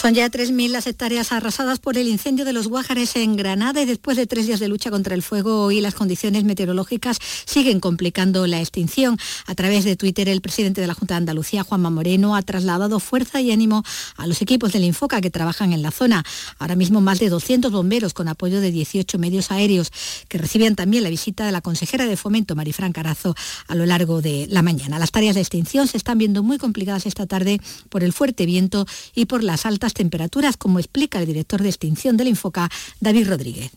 Son ya 3.000 las hectáreas arrasadas por el incendio de los Guájares en Granada y después de tres días de lucha contra el fuego y las condiciones meteorológicas siguen complicando la extinción. A través de Twitter, el presidente de la Junta de Andalucía, Juanma Moreno, ha trasladado fuerza y ánimo a los equipos del Infoca que trabajan en la zona. Ahora mismo más de 200 bomberos con apoyo de 18 medios aéreos que recibían también la visita de la consejera de Fomento, Marifran Carazo, a lo largo de la mañana. Las tareas de extinción se están viendo muy complicadas esta tarde por el fuerte viento y por las altas temperaturas, como explica el director de extinción del Infoca, David Rodríguez.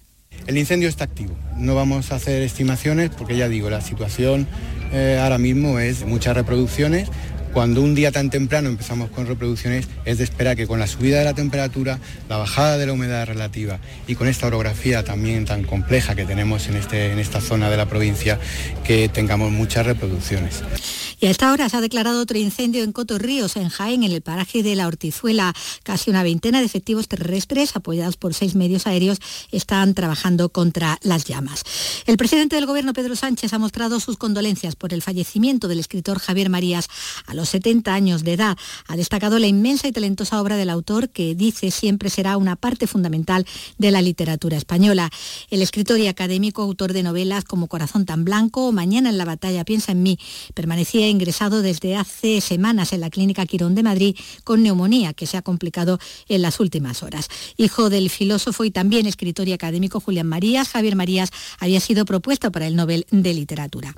El incendio está activo. No vamos a hacer estimaciones porque ya digo, la situación eh, ahora mismo es muchas reproducciones, cuando un día tan temprano empezamos con reproducciones, es de esperar que con la subida de la temperatura, la bajada de la humedad relativa y con esta orografía también tan compleja que tenemos en, este, en esta zona de la provincia, que tengamos muchas reproducciones. Y a esta hora se ha declarado otro incendio en Coto Ríos, en Jaén, en el paraje de la Hortizuela. Casi una veintena de efectivos terrestres, apoyados por seis medios aéreos, están trabajando contra las llamas. El presidente del Gobierno, Pedro Sánchez, ha mostrado sus condolencias por el fallecimiento del escritor Javier Marías 70 años de edad. Ha destacado la inmensa y talentosa obra del autor, que dice siempre será una parte fundamental de la literatura española. El escritor y académico, autor de novelas como Corazón tan blanco o Mañana en la batalla piensa en mí, permanecía ingresado desde hace semanas en la Clínica Quirón de Madrid con neumonía que se ha complicado en las últimas horas. Hijo del filósofo y también escritor y académico Julián Marías, Javier Marías había sido propuesto para el Nobel de Literatura.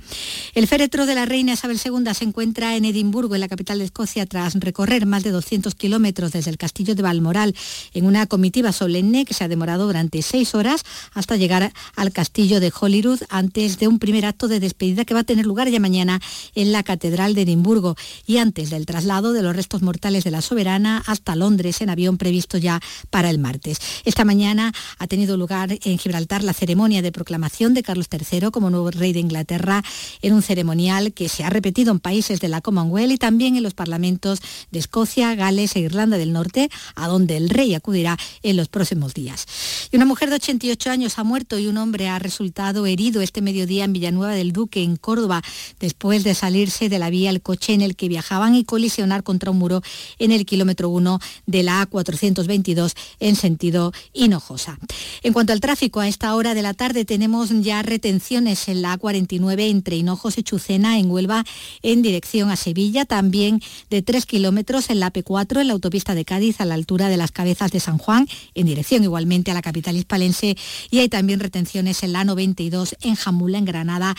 El féretro de la reina Isabel II se encuentra en Edimburgo, en la capital de Escocia, tras recorrer más de 200 kilómetros desde el castillo de Balmoral en una comitiva solemne que se ha demorado durante seis horas hasta llegar al castillo de Holyrood antes de un primer acto de despedida que va a tener lugar ya mañana en la catedral de Edimburgo y antes del traslado de los restos mortales de la soberana hasta Londres en avión previsto ya para el martes. Esta mañana ha tenido lugar en Gibraltar la ceremonia de proclamación de Carlos III como nuevo rey de Inglaterra en un ceremonial que se ha repetido en países de la Commonwealth también en los parlamentos de Escocia, Gales e Irlanda del Norte, a donde el rey acudirá en los próximos días. Y una mujer de 88 años ha muerto y un hombre ha resultado herido este mediodía en Villanueva del Duque, en Córdoba, después de salirse de la vía el coche en el que viajaban y colisionar contra un muro en el kilómetro 1 de la A422 en sentido Hinojosa. En cuanto al tráfico, a esta hora de la tarde tenemos ya retenciones en la A49 entre Hinojos y Chucena en Huelva en dirección a Sevilla, también de 3 kilómetros en la P4 en la autopista de Cádiz a la altura de las cabezas de San Juan en dirección igualmente a la capital hispalense. Y hay también retenciones en la 92 en Jamula en Granada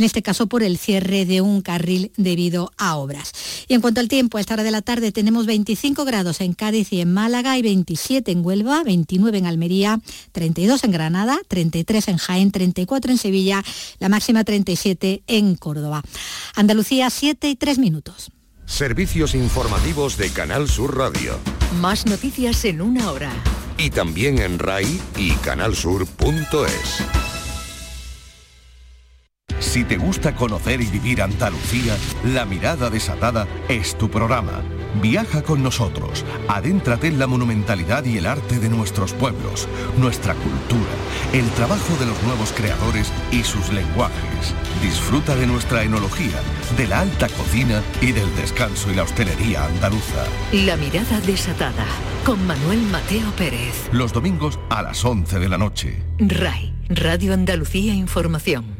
en este caso por el cierre de un carril debido a obras. Y en cuanto al tiempo, a esta hora de la tarde tenemos 25 grados en Cádiz y en Málaga y 27 en Huelva, 29 en Almería, 32 en Granada, 33 en Jaén, 34 en Sevilla, la máxima 37 en Córdoba. Andalucía 7 y 3 minutos. Servicios informativos de Canal Sur Radio. Más noticias en una hora. Y también en RAI y canalsur.es. Si te gusta conocer y vivir Andalucía, La Mirada Desatada es tu programa. Viaja con nosotros, adéntrate en la monumentalidad y el arte de nuestros pueblos, nuestra cultura, el trabajo de los nuevos creadores y sus lenguajes. Disfruta de nuestra enología, de la alta cocina y del descanso y la hostelería andaluza. La Mirada Desatada, con Manuel Mateo Pérez. Los domingos a las 11 de la noche. RAI, Radio Andalucía Información.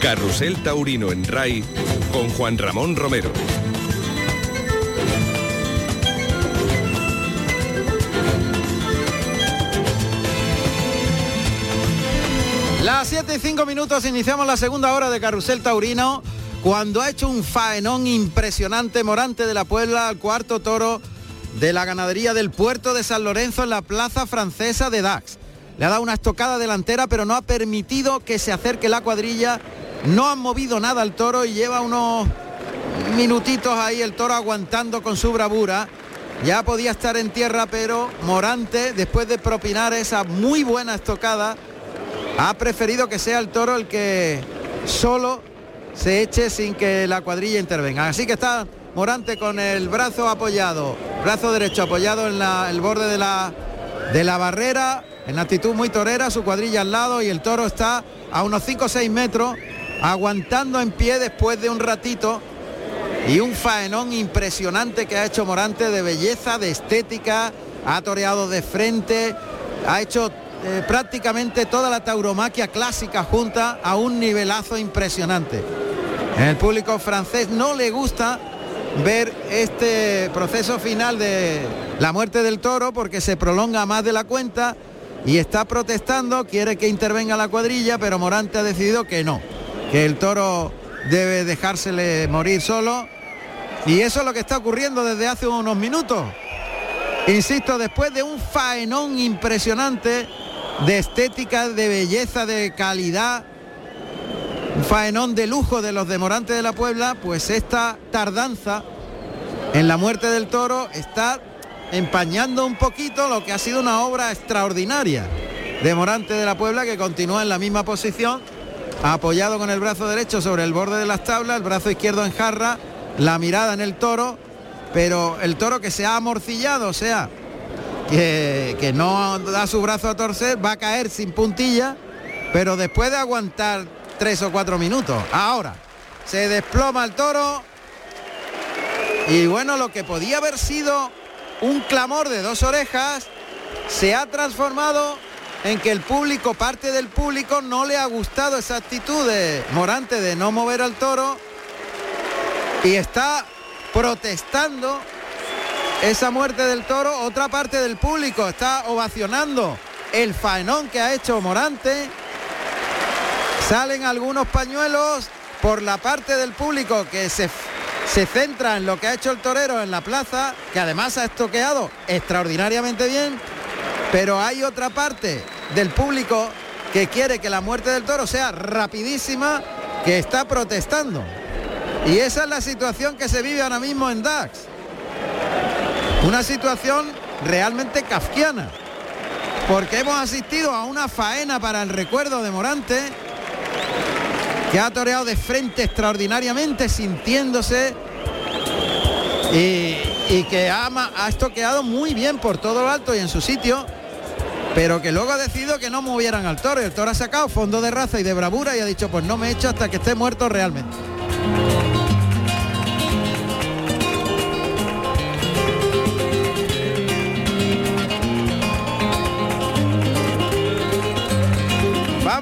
Carrusel Taurino en RAI con Juan Ramón Romero. Las 7 y 5 minutos iniciamos la segunda hora de Carrusel Taurino cuando ha hecho un faenón impresionante Morante de la Puebla al cuarto toro de la ganadería del puerto de San Lorenzo en la plaza francesa de Dax. Le ha dado una estocada delantera, pero no ha permitido que se acerque la cuadrilla. No han movido nada al toro y lleva unos minutitos ahí el toro aguantando con su bravura. Ya podía estar en tierra, pero Morante, después de propinar esa muy buena estocada, ha preferido que sea el toro el que solo se eche sin que la cuadrilla intervenga. Así que está Morante con el brazo apoyado, brazo derecho apoyado en el borde de la, de la barrera, en actitud muy torera, su cuadrilla al lado y el toro está a unos 5 o 6 metros, aguantando en pie después de un ratito y un faenón impresionante que ha hecho Morante de belleza, de estética, ha toreado de frente, ha hecho eh, prácticamente toda la tauromaquia clásica junta a un nivelazo impresionante. El público francés no le gusta ver este proceso final de la muerte del toro porque se prolonga más de la cuenta y está protestando, quiere que intervenga la cuadrilla, pero Morante ha decidido que no, que el toro debe dejársele morir solo. Y eso es lo que está ocurriendo desde hace unos minutos. Insisto, después de un faenón impresionante de estética, de belleza, de calidad, un faenón de lujo de los demorantes de la Puebla, pues esta tardanza en la muerte del toro está empañando un poquito lo que ha sido una obra extraordinaria de Morante de la Puebla que continúa en la misma posición, apoyado con el brazo derecho sobre el borde de las tablas, el brazo izquierdo en jarra, la mirada en el toro, pero el toro que se ha amorcillado, o sea, que, que no da su brazo a torcer, va a caer sin puntilla, pero después de aguantar tres o cuatro minutos. Ahora, se desploma el toro y bueno, lo que podía haber sido un clamor de dos orejas se ha transformado en que el público, parte del público, no le ha gustado esa actitud de Morante de no mover al toro y está protestando esa muerte del toro. Otra parte del público está ovacionando el faenón que ha hecho Morante Salen algunos pañuelos por la parte del público que se, se centra en lo que ha hecho el torero en la plaza, que además ha estoqueado extraordinariamente bien, pero hay otra parte del público que quiere que la muerte del toro sea rapidísima, que está protestando. Y esa es la situación que se vive ahora mismo en DAX. Una situación realmente kafkiana, porque hemos asistido a una faena para el recuerdo de Morante, que ha toreado de frente extraordinariamente, sintiéndose y, que ha, ha estoqueado muy bien por todo lo alto y en su sitio, pero que luego ha decidido que no movieran al toro. Y el toro ha sacado fondo de raza y de bravura y ha dicho, pues no me echo hasta que esté muerto realmente.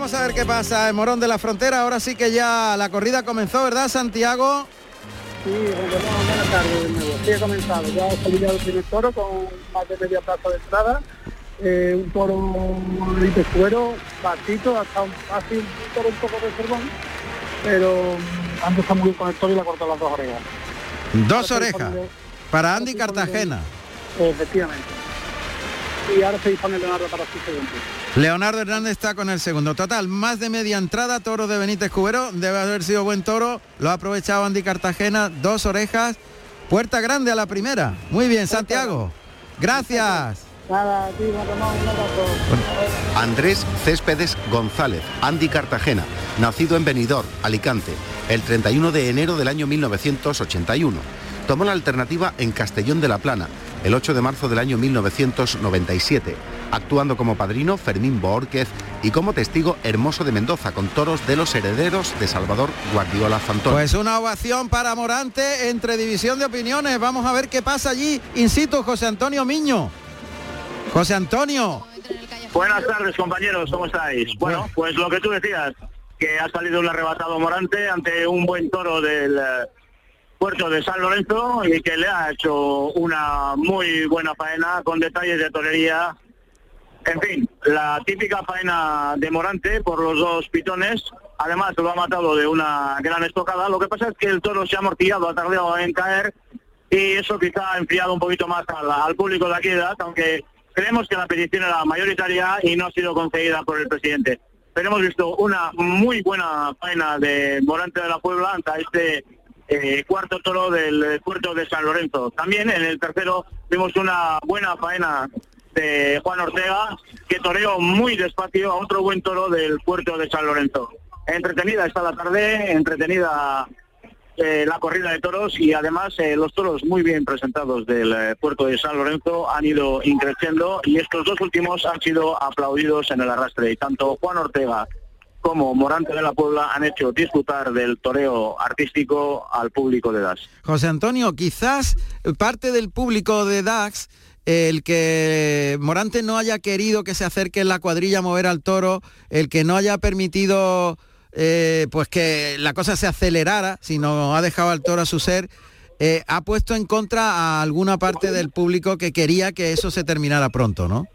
Vamos a ver qué pasa en Morón de la Frontera. Ahora sí que ya la corrida comenzó, ¿verdad, Santiago? Sí, buenas tardes de nuevo. Sí, he comenzado. Ya he salido el primer toro con más de media plaza de entrada. Eh, un toro de cuero, bastito, hasta un, así un toro un poco de sermón, pero antes está muy bien con el toro y le ha cortado las dos orejas. Dos orejas. Para Andy Cartagena. Efectivamente. Y ahora se dispone Leonardo para su segundo. Leonardo Hernández está con el segundo. Total, más de media entrada, toro de Benítez Cubero. Debe haber sido buen toro. Lo ha aprovechado Andy Cartagena. Dos orejas. Puerta grande a la primera. Muy bien, Santiago. Gracias. Andrés Céspedes González, Andy Cartagena, nacido en Benidorm, Alicante, el 31 de enero del año 1981. Tomó la alternativa en Castellón de la Plana, el 8 de marzo del año 1997 actuando como padrino Fermín Borquez y como testigo Hermoso de Mendoza, con toros de los herederos de Salvador Guardiola Fantón. Pues una ovación para Morante entre división de opiniones. Vamos a ver qué pasa allí in situ, José Antonio Miño. José Antonio. Buenas tardes, compañeros, ¿cómo estáis? Bueno, pues lo que tú decías, que ha salido un arrebatado Morante ante un buen toro del puerto de San Lorenzo y que le ha hecho una muy buena faena con detalles de torería en fin, la típica faena de Morante por los dos pitones. Además, lo ha matado de una gran estocada. Lo que pasa es que el toro se ha amortillado, ha tardado en caer y eso quizá ha enfriado un poquito más al, público de aquí edad, aunque creemos que la petición era mayoritaria y no ha sido concedida por el presidente. Pero hemos visto una muy buena faena de Morante de la Puebla ante este eh, cuarto toro del puerto de San Lorenzo. También en el tercero vimos una buena faena de Juan Ortega, que toreó muy despacio a otro buen toro del puerto de San Lorenzo. Entretenida está la tarde, entretenida eh, la corrida de toros y además eh, los toros muy bien presentados del eh, puerto de San Lorenzo han ido increciendo y estos dos últimos han sido aplaudidos en el arrastre y tanto Juan Ortega como Morante de la Puebla han hecho disfrutar del toreo artístico al público de DAX. José Antonio, quizás parte del público de DAX el que Morante no haya querido que se acerque en la cuadrilla a mover al toro, el que no haya permitido eh, pues que la cosa se acelerara, sino ha dejado al toro a su ser, eh, ha puesto en contra a alguna parte del público que quería que eso se terminara pronto, ¿no?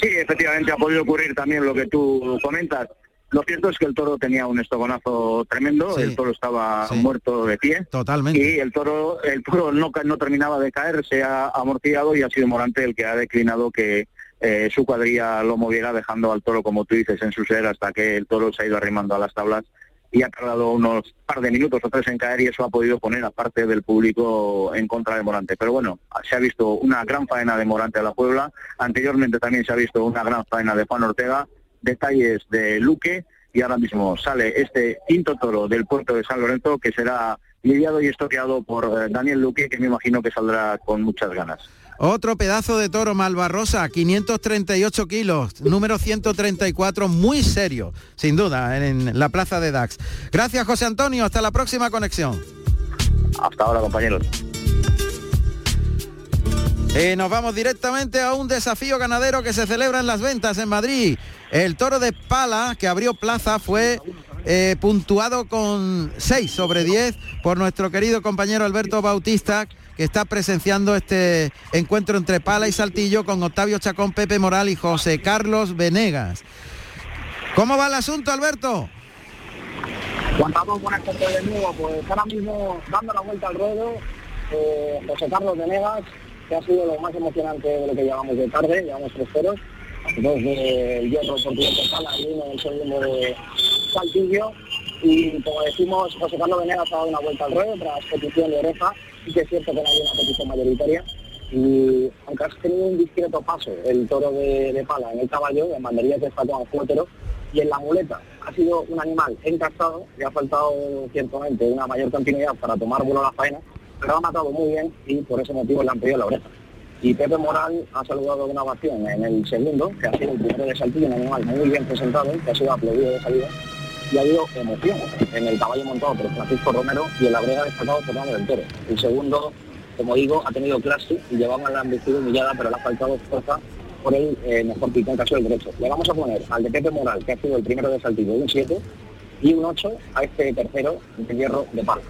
Sí, efectivamente ha podido ocurrir también lo que tú comentas. Lo cierto es que el toro tenía un estogonazo tremendo, el toro estaba muerto de pie. Totalmente. Y el toro, el toro no, no terminaba de caer, se ha amortiguado y ha sido Morante el que ha declinado que eh, su cuadrilla lo moviera dejando al toro, como tú dices, en su ser hasta que el toro se ha ido arrimando a las tablas y ha tardado unos par de minutos o tres en caer y eso ha podido poner a parte del público en contra de Morante. Pero bueno, se ha visto una gran faena de Morante a la Puebla, anteriormente también se ha visto una gran faena de Juan Ortega, detalles de Luque y ahora mismo sale este quinto toro del puerto de San Lorenzo que será lidiado y estoqueado por eh, Daniel Luque que me imagino que saldrá con muchas ganas. Otro pedazo de toro Malvarrosa, 538 kilos, número 134, muy serio, sin duda, en la plaza de Dax. Gracias José Antonio, hasta la próxima conexión. Hasta ahora compañeros. Eh, nos vamos directamente a un desafío ganadero que se celebra en las ventas en Madrid. El toro de pala que abrió plaza fue eh, puntuado con 6 sobre 10 por nuestro querido compañero Alberto Bautista que está presenciando este encuentro entre Pala y Saltillo con Octavio Chacón, Pepe Moral y José Carlos Venegas. ¿Cómo va el asunto, Alberto? Pablo, buenas tardes de nuevo. Pues ahora mismo dando la vuelta al ruedo, eh, José Carlos Venegas, que ha sido lo más emocionante de lo que llevamos de tarde, llevamos tres ceros, dos del hierro de Pala y uno del segundo de Saltillo. Y como decimos, José Carlos Venegas ha dado una vuelta al ruedo tras petición de oreja sí que es cierto que no hay una petición mayoritaria y aunque has tenido un discreto paso el toro de, pala en el caballo, en banderías de estatua cuétero y en la muleta ha sido un animal encastado y ha faltado ciertamente una mayor continuidad para tomar vuelo a la faena, pero ha matado muy bien y por ese motivo le han pedido la oreja. Y Pepe Moral ha saludado una ovación en el segundo, que ha sido el primero de Saltillo, un animal muy bien presentado, que ha sido aplaudido de salida, y ha habido emoción en el caballo montado por Francisco Romero y en la brega destacado Fernando del Toro. El segundo, como digo, ha tenido clase y llevaba la embestida humillada, pero le ha faltado fuerza por el eh, mejor picón caso del derecho. Le vamos a poner al de Pepe Moral, que ha sido el primero de Saltillo, un 7, y un 8 a este tercero de hierro de pala.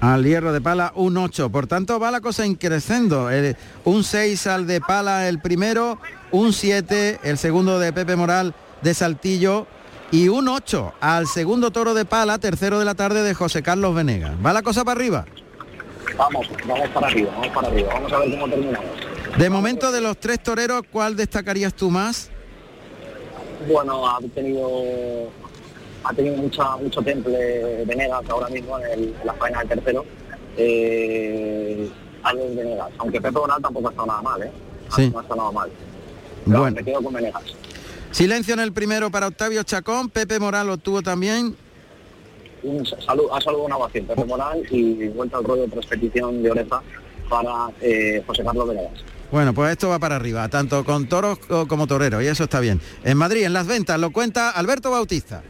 Al hierro de pala un 8, por tanto va la cosa increciendo. un 6 al de pala el primero, un 7 el segundo de Pepe Moral de Saltillo y un 8 al segundo toro de pala, tercero de la tarde de José Carlos Venegas. ¿Va la cosa para arriba? Vamos, vamos para arriba, vamos para arriba. Vamos a ver cómo terminamos. De momento de los tres toreros, ¿cuál destacarías tú más? Bueno, ha tenido ha tenido mucha, mucho temple Venegas ahora mismo en, la faena del tercero. Eh, Venegas, aunque Pepe Bonal tampoco ha estado nada mal, ¿eh? Sí. No ha estado nada mal. bueno. Me quedo con Venegas. Silencio en el primero para Octavio Chacón, Pepe Moral lo tuvo también. Un saludo, ha saludado una ovación Pepe Moral y vuelta al ruedo tras petición de oreja para eh, José Carlos Venegas. Bueno, pues esto va para arriba, tanto con toros como toreros, y eso está bien. En Madrid, en las ventas, lo cuenta Alberto Bautista.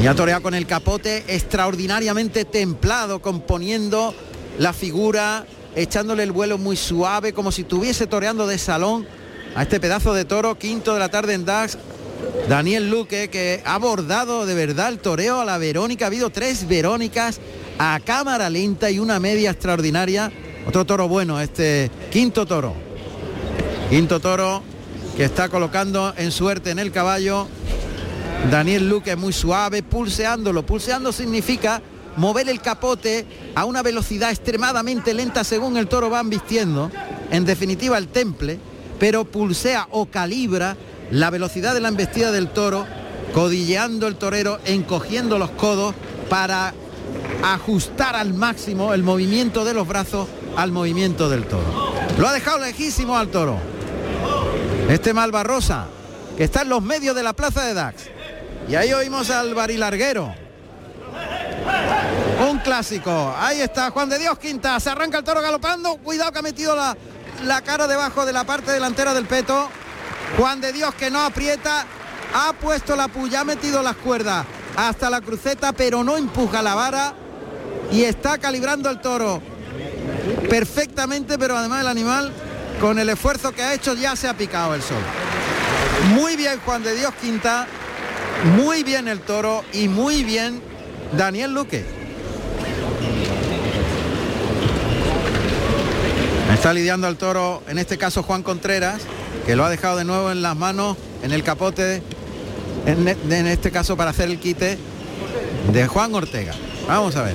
Y ha toreado con el capote extraordinariamente templado, componiendo la figura, echándole el vuelo muy suave, como si estuviese toreando de salón a este pedazo de toro, quinto de la tarde en Dax. Daniel Luque, que ha abordado de verdad el toreo a la Verónica. Ha habido tres Verónicas a cámara lenta y una media extraordinaria. Otro toro bueno, este quinto toro. Quinto toro que está colocando en suerte en el caballo. Daniel Luque muy suave, pulseándolo. Pulseando significa mover el capote a una velocidad extremadamente lenta según el toro van vistiendo en definitiva el temple, pero pulsea o calibra la velocidad de la embestida del toro, codilleando el torero, encogiendo los codos para ajustar al máximo el movimiento de los brazos al movimiento del toro. Lo ha dejado lejísimo al toro. Este Malvarrosa, que está en los medios de la plaza de Dax. Y ahí oímos al barilarguero. Un clásico. Ahí está Juan de Dios Quinta. Se arranca el toro galopando. Cuidado que ha metido la, la cara debajo de la parte delantera del peto. Juan de Dios que no aprieta. Ha puesto la puya, ha metido las cuerdas hasta la cruceta, pero no empuja la vara. Y está calibrando el toro perfectamente, pero además el animal, con el esfuerzo que ha hecho, ya se ha picado el sol. Muy bien Juan de Dios Quinta, muy bien el toro y muy bien Daniel Luque. Está lidiando al toro, en este caso Juan Contreras, que lo ha dejado de nuevo en las manos, en el capote, en, en este caso para hacer el quite de Juan Ortega. Vamos a ver.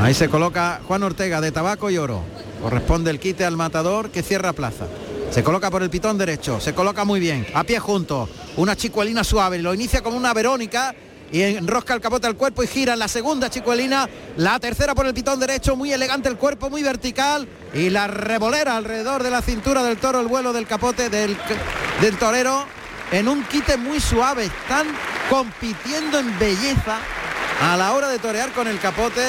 Ahí se coloca Juan Ortega de tabaco y oro. Corresponde el quite al matador que cierra plaza. Se coloca por el pitón derecho, se coloca muy bien, a pie junto, una chicuelina suave, lo inicia como una Verónica y enrosca el capote al cuerpo y gira en la segunda chicuelina, la tercera por el pitón derecho, muy elegante el cuerpo, muy vertical. Y la revolera alrededor de la cintura del toro, el vuelo del capote del, del torero en un quite muy suave, están compitiendo en belleza a la hora de torear con el capote.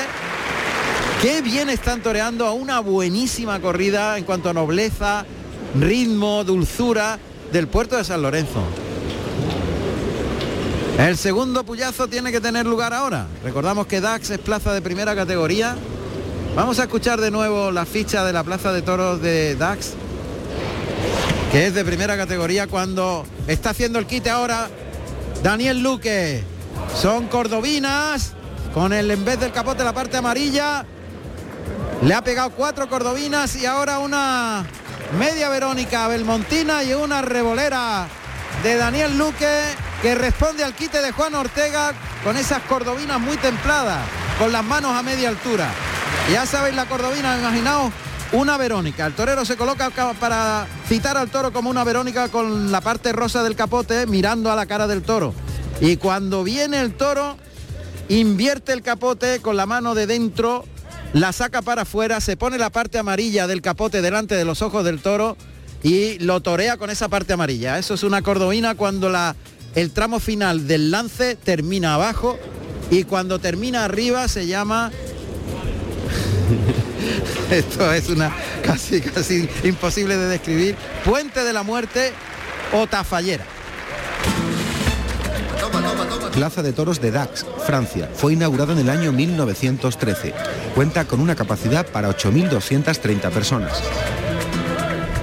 Qué bien están toreando a una buenísima corrida en cuanto a nobleza, ritmo, dulzura del puerto de San Lorenzo. El segundo puyazo tiene que tener lugar ahora. Recordamos que Dax es plaza de primera categoría. Vamos a escuchar de nuevo la ficha de la plaza de toros de Dax, que es de primera categoría cuando está haciendo el quite ahora Daniel Luque. Son cordobinas con el en vez del capote la parte amarilla. Le ha pegado cuatro cordobinas y ahora una media Verónica Belmontina y una revolera de Daniel Luque que responde al quite de Juan Ortega con esas cordobinas muy templadas, con las manos a media altura. Ya sabéis la cordobina, imaginaos una Verónica. El torero se coloca para citar al toro como una Verónica con la parte rosa del capote mirando a la cara del toro. Y cuando viene el toro, invierte el capote con la mano de dentro, la saca para afuera, se pone la parte amarilla del capote delante de los ojos del toro y lo torea con esa parte amarilla. Eso es una cordobina cuando la, el tramo final del lance termina abajo y cuando termina arriba se llama esto es una casi casi imposible de describir puente de la muerte o tafallera Plaza de Toros de Dax, Francia. Fue inaugurada en el año 1913. Cuenta con una capacidad para 8.230 personas.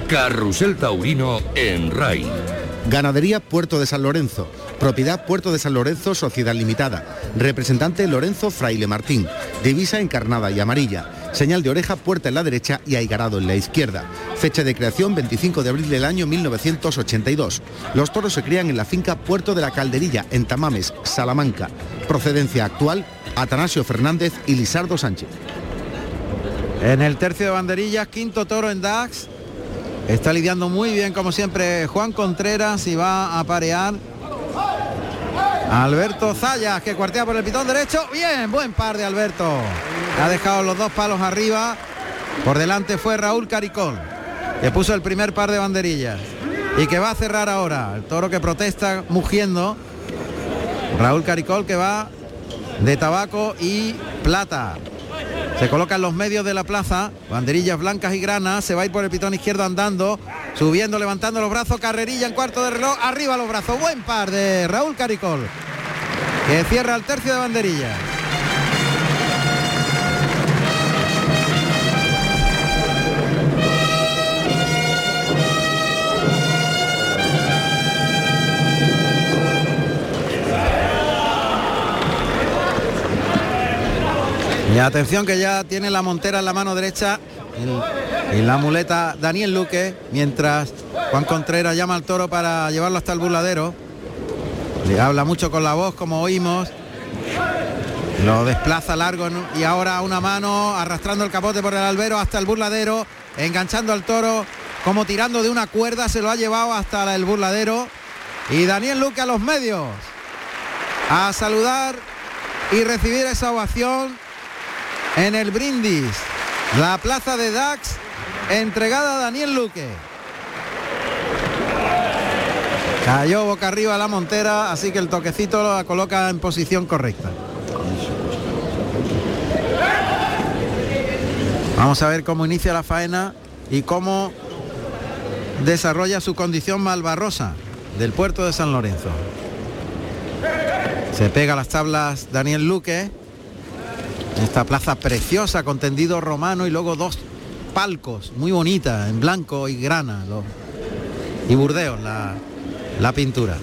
Carrusel Taurino en RAI. Ganadería Puerto de San Lorenzo. Propiedad Puerto de San Lorenzo Sociedad Limitada. Representante Lorenzo Fraile Martín. Divisa encarnada y amarilla. Señal de oreja puerta en la derecha y aigarado en la izquierda. Fecha de creación 25 de abril del año 1982. Los toros se crían en la finca Puerto de la Calderilla, en Tamames, Salamanca. Procedencia actual, Atanasio Fernández y Lisardo Sánchez. En el tercio de banderillas, quinto toro en Dax. Está lidiando muy bien, como siempre, Juan Contreras y va a parear. Alberto Zayas, que cuartea por el pitón derecho. Bien, buen par de Alberto. Ha dejado los dos palos arriba. Por delante fue Raúl Caricol, que puso el primer par de banderillas. Y que va a cerrar ahora. El toro que protesta mugiendo. Raúl Caricol que va de tabaco y plata. Se coloca en los medios de la plaza, banderillas blancas y granas, se va a ir por el pitón izquierdo andando, subiendo, levantando los brazos, carrerilla en cuarto de reloj, arriba los brazos, buen par de Raúl Caricol, que cierra el tercio de banderillas. Atención que ya tiene la montera en la mano derecha y la muleta Daniel Luque, mientras Juan Contreras llama al toro para llevarlo hasta el burladero. Le habla mucho con la voz, como oímos. Lo desplaza largo y ahora una mano arrastrando el capote por el albero hasta el burladero, enganchando al toro, como tirando de una cuerda, se lo ha llevado hasta el burladero. Y Daniel Luque a los medios a saludar y recibir esa ovación en el brindis. La plaza de Dax entregada a Daniel Luque. Cayó boca arriba la montera, así que el toquecito la coloca en posición correcta. Vamos a ver cómo inicia la faena y cómo desarrolla su condición malvarrosa del puerto de San Lorenzo. Se pega a las tablas Daniel Luque. Esta plaza preciosa con tendido romano y luego dos palcos muy bonitas en blanco y grana. y burdeos la, la pintura.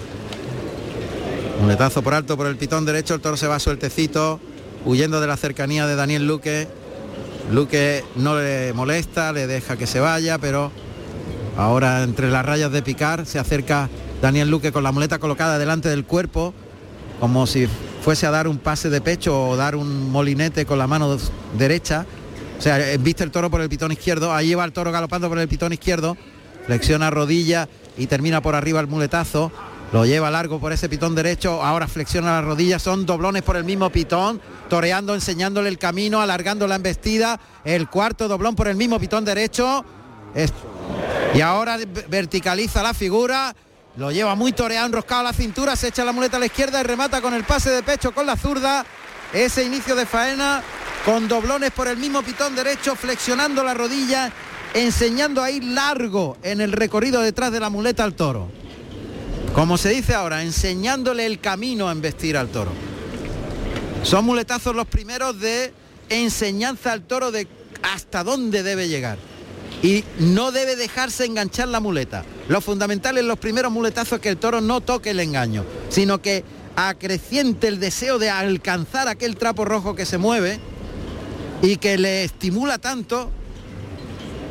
Muletazo por alto por el pitón derecho, el toro se va sueltecito, huyendo de la cercanía de Daniel Luque. Luque no le molesta, le deja que se vaya, pero ahora entre las rayas de picar se acerca Daniel Luque con la muleta colocada delante del cuerpo, como si fuese a dar un pase de pecho o dar un molinete con la mano derecha. O sea, viste el toro por el pitón izquierdo, ahí va el toro galopando por el pitón izquierdo, flexiona rodilla y termina por arriba el muletazo. Lo lleva largo por ese pitón derecho, ahora flexiona las rodillas, son doblones por el mismo pitón, toreando, enseñándole el camino, alargando la embestida, el cuarto doblón por el mismo pitón derecho. Y ahora verticaliza la figura, lo lleva muy toreado, enroscado a la cintura, se echa la muleta a la izquierda y remata con el pase de pecho con la zurda. Ese inicio de faena con doblones por el mismo pitón derecho, flexionando la rodilla, enseñando a ir largo en el recorrido detrás de la muleta al toro. Como se dice ahora, enseñándole el camino a embestir al toro. Son muletazos los primeros de enseñanza al toro de hasta dónde debe llegar. Y no debe dejarse enganchar la muleta. Lo fundamental en los primeros muletazos es que el toro no toque el engaño, sino que acreciente el deseo de alcanzar aquel trapo rojo que se mueve y que le estimula tanto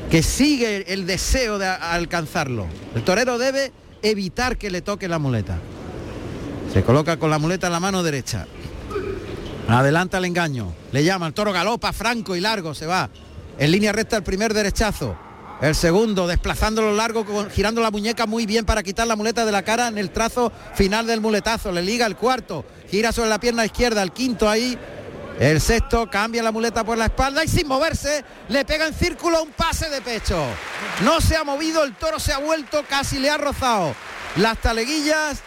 que sigue el deseo de alcanzarlo. El torero debe evitar que le toque la muleta. Se coloca con la muleta en la mano derecha. Adelanta el engaño. Le llama el toro galopa franco y largo. Se va. En línea recta el primer derechazo. El segundo desplazándolo largo, girando la muñeca muy bien para quitar la muleta de la cara en el trazo final del muletazo. Le liga el cuarto. Gira sobre la pierna izquierda. El quinto ahí el sexto cambia la muleta por la espalda y sin moverse le pega en círculo un pase de pecho. No se ha movido, el toro se ha vuelto, casi le ha rozado las taleguillas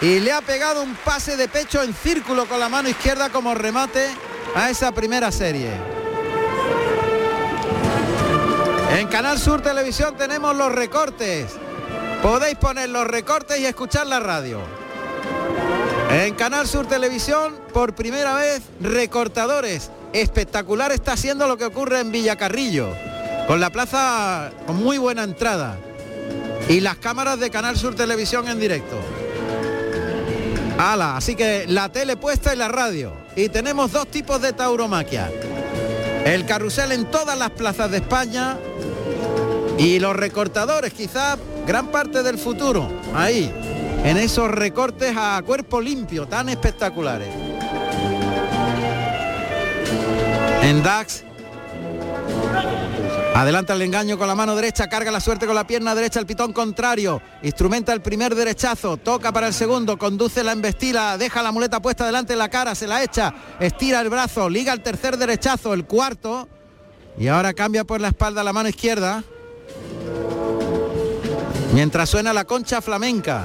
y le ha pegado un pase de pecho en círculo con la mano izquierda como remate a esa primera serie. En Canal Sur Televisión tenemos los recortes. Podéis poner los recortes y escuchar la radio. En Canal Sur Televisión, por primera vez, recortadores. Espectacular está siendo lo que ocurre en Villacarrillo, con la plaza con muy buena entrada. Y las cámaras de Canal Sur Televisión en directo. ¡Hala! Así que la tele puesta y la radio. Y tenemos dos tipos de tauromaquia. El carrusel en todas las plazas de España y los recortadores, quizá gran parte del futuro. Ahí, en esos recortes a cuerpo limpio tan espectaculares. En Dax Adelanta el engaño con la mano derecha, carga la suerte con la pierna derecha, el pitón contrario, instrumenta el primer derechazo, toca para el segundo, conduce la embestida, deja la muleta puesta delante de la cara, se la echa, estira el brazo, liga el tercer derechazo, el cuarto, y ahora cambia por la espalda la mano izquierda, mientras suena la concha flamenca.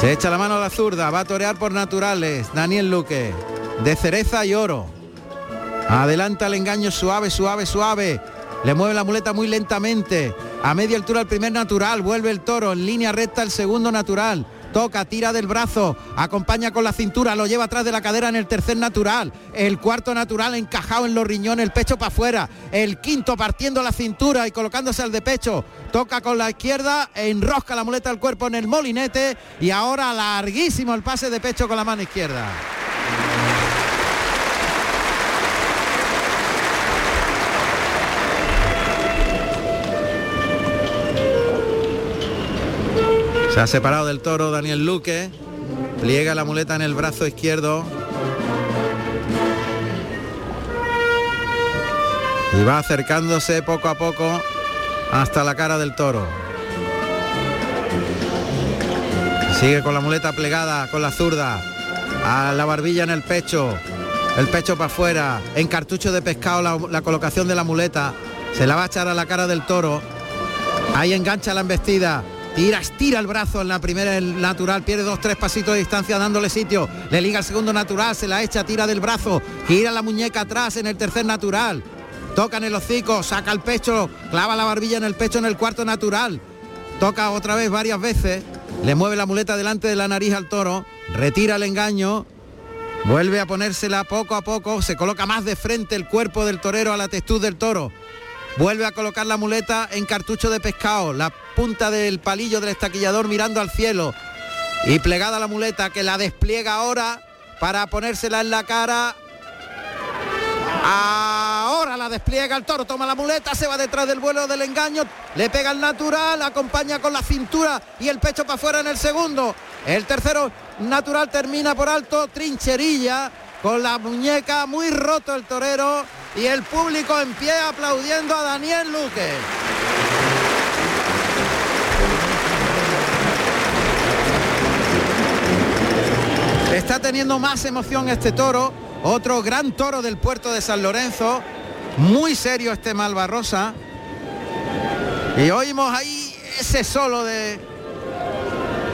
Se echa la mano a la zurda, va a torear por naturales. Daniel Luque, de cereza y oro. Adelanta el engaño suave, suave, suave. Le mueve la muleta muy lentamente. A media altura el primer natural, vuelve el toro, en línea recta el segundo natural toca, tira del brazo, acompaña con la cintura, lo lleva atrás de la cadera en el tercer natural, el cuarto natural encajado en los riñones, el pecho para afuera, el quinto partiendo la cintura y colocándose al de pecho, toca con la izquierda, enrosca la muleta del cuerpo en el molinete y ahora larguísimo el pase de pecho con la mano izquierda. Se ha separado del toro Daniel Luque. pliega la muleta en el brazo izquierdo. Y va acercándose poco a poco hasta la cara del toro. Sigue con la muleta plegada, con la zurda, a la barbilla en el pecho, el pecho para afuera, en cartucho de pescado la, la, colocación de la muleta, se la va a echar a la cara del toro, ahí engancha la embestida, tira, el brazo en la primera el natural, pierde dos, tres pasitos de distancia dándole sitio, le liga el segundo natural, se la echa, tira del brazo, gira la muñeca atrás en el tercer natural, toca en el hocico, saca el pecho, clava la barbilla en el pecho en el cuarto natural, toca otra vez varias veces, le mueve la muleta delante de la nariz al toro, retira el engaño, vuelve a ponérsela poco a poco, se coloca más de frente el cuerpo del torero a la textura del toro, vuelve a colocar la muleta en cartucho de pescado, la punta del palillo del estaquillador mirando al cielo y plegada la muleta que la despliega ahora para ponérsela en la cara. Ahora la despliega el toro, toma la muleta, se va detrás del vuelo del engaño, le pega el natural, acompaña con la cintura y el pecho para afuera en el segundo. El tercero natural termina por alto, trincherilla, con la muñeca muy roto el torero y el público en pie aplaudiendo a Daniel Luque. Teniendo más emoción este toro, otro gran toro del puerto de San Lorenzo, muy serio este Malvarrosa. Y oímos ahí ese solo de,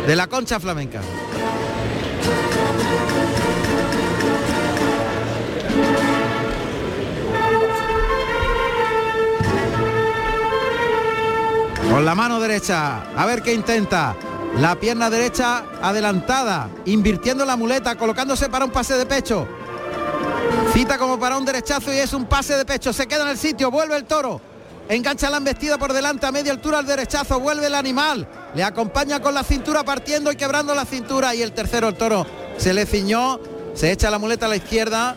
de la concha flamenca. Con la mano derecha, a ver qué intenta. La pierna derecha adelantada, invirtiendo la muleta, colocándose para un pase de pecho. Cita como para un derechazo y es un pase de pecho. Se queda en el sitio, vuelve el toro. Engancha la embestida por delante a media altura al derechazo, vuelve el animal. Le acompaña con la cintura partiendo y quebrando la cintura. Y el tercero, el toro, se le ciñó, se echa la muleta a la izquierda.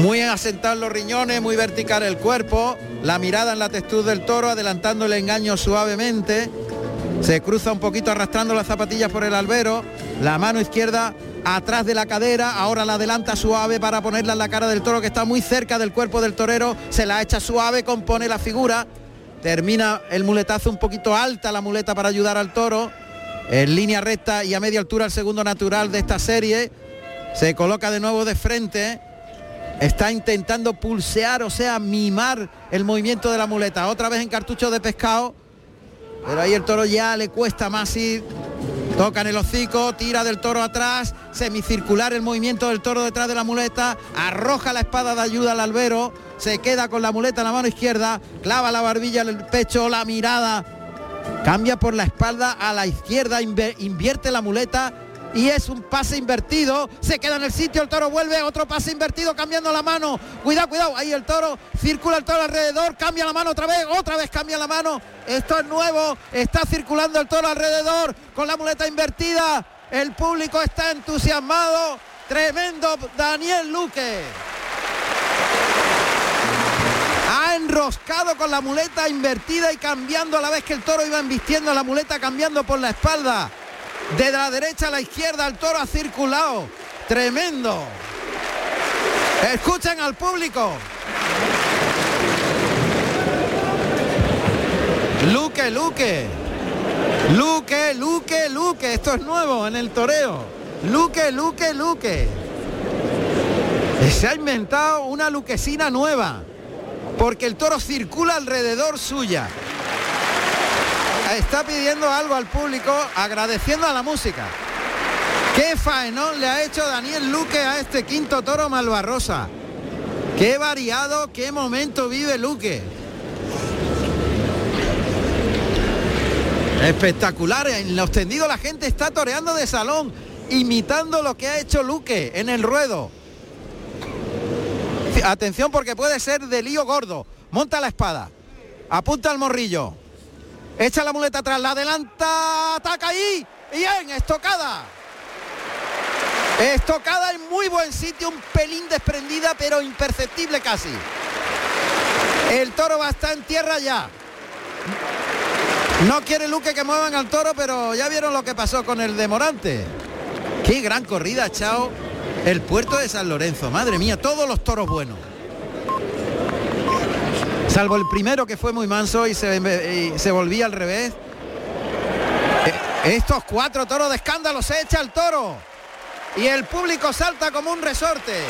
Muy asentado en los riñones, muy vertical el cuerpo. La mirada en la textura del toro, adelantando el engaño suavemente. Se cruza un poquito arrastrando las zapatillas por el albero. La mano izquierda atrás de la cadera, ahora la adelanta suave para ponerla en la cara del toro que está muy cerca del cuerpo del torero, se la echa suave, compone la figura, termina el muletazo un poquito alta la muleta para ayudar al toro, en línea recta y a media altura el segundo natural de esta serie, se coloca de nuevo de frente, está intentando pulsear, o sea, mimar el movimiento de la muleta, otra vez en cartucho de pescado, pero ahí el toro ya le cuesta más ir. Toca en el hocico, tira del toro atrás, semicircular el movimiento del toro detrás de la muleta, arroja la espada de ayuda al albero, se queda con la muleta en la mano izquierda, clava la barbilla en el pecho, la mirada, cambia por la espalda a la izquierda, invierte la muleta y es un pase invertido, se queda en el sitio, el toro vuelve, otro pase invertido cambiando la mano, cuidado, cuidado, ahí el toro, circula el toro alrededor, cambia la mano otra vez, otra vez cambia la mano, esto es nuevo, está circulando el toro alrededor con la muleta invertida, el público está entusiasmado, tremendo Daniel Luque. Ha enroscado con la muleta invertida y cambiando a la vez que el toro iba embistiendo la muleta, cambiando por la espalda. De la derecha a la izquierda el toro ha circulado. Tremendo. Escuchen al público. Luque, Luque. Luque, Luque, Luque. Esto es nuevo en el toreo. Luque, Luque, Luque. Se ha inventado una luquesina nueva. Porque el toro circula alrededor suya está pidiendo algo al público, agradeciendo a la música. Qué faenón le ha hecho Daniel Luque a este quinto toro Malvarrosa. Qué variado, qué momento vive Luque. Espectacular, en los tendidos la gente está toreando de salón, imitando lo que ha hecho Luque en el ruedo. Atención porque puede ser de lío gordo. Monta la espada, apunta al morrillo, Echa la muleta atrás, la adelanta, ataca ahí. Bien, estocada. Estocada en muy buen sitio, un pelín desprendida, pero imperceptible casi. El toro va a estar en tierra ya. No quiere Luque que muevan al toro, pero ya vieron lo que pasó con el de Morante. Qué gran corrida, chao. El puerto de San Lorenzo, madre mía, todos los toros buenos. Salvo el primero que fue muy manso y se, volvía al revés. Eh, estos cuatro toros de escándalo se echa el toro. Y el público salta como un resorte.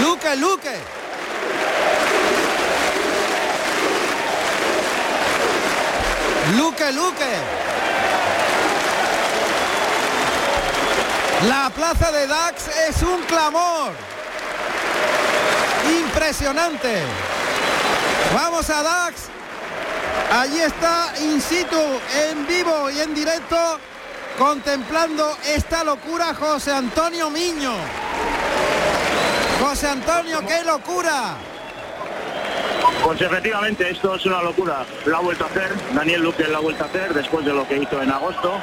Luque, Luque. Luque, Luque. La plaza de Dax es un clamor. Impresionante. Vamos a Dax. Allí está in situ, en vivo y en directo, contemplando esta locura José Antonio Miño. José Antonio, qué locura. Pues efectivamente, esto es una locura. Lo ha vuelto a hacer, Daniel Luque lo ha vuelto a hacer después de lo que hizo en agosto.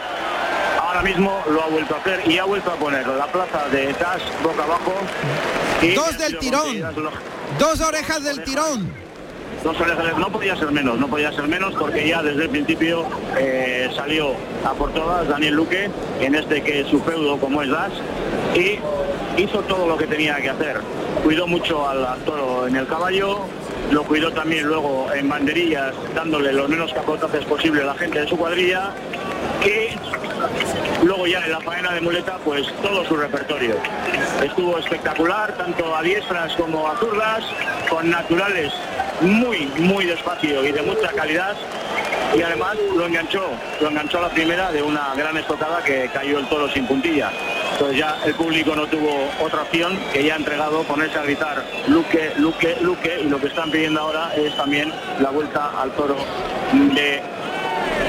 Ahora mismo lo ha vuelto a hacer y ha vuelto a poner la plaza de Dash boca abajo. Dos del tirón. Dos orejas del tirón dos orejas, no podía ser menos, no podía ser menos porque ya desde el principio eh, salió a por todas Daniel Luque, en este que es su feudo como es Dash, y hizo todo lo que tenía que hacer. Cuidó mucho al toro en el caballo, lo cuidó también luego en banderillas, dándole los menos capotajes posible a la gente de su cuadrilla, y luego ya en la faena de muleta, pues todo su repertorio. Estuvo espectacular, tanto a diestras como a zurdas, con naturales muy, muy despacio y de mucha calidad. Y además lo enganchó, lo enganchó a la primera de una gran estocada que cayó el toro sin puntilla. Entonces ya el público no tuvo otra opción que ya ha entregado ponerse a gritar Luque, Luque, Luque y lo que están pidiendo ahora es también la vuelta al toro de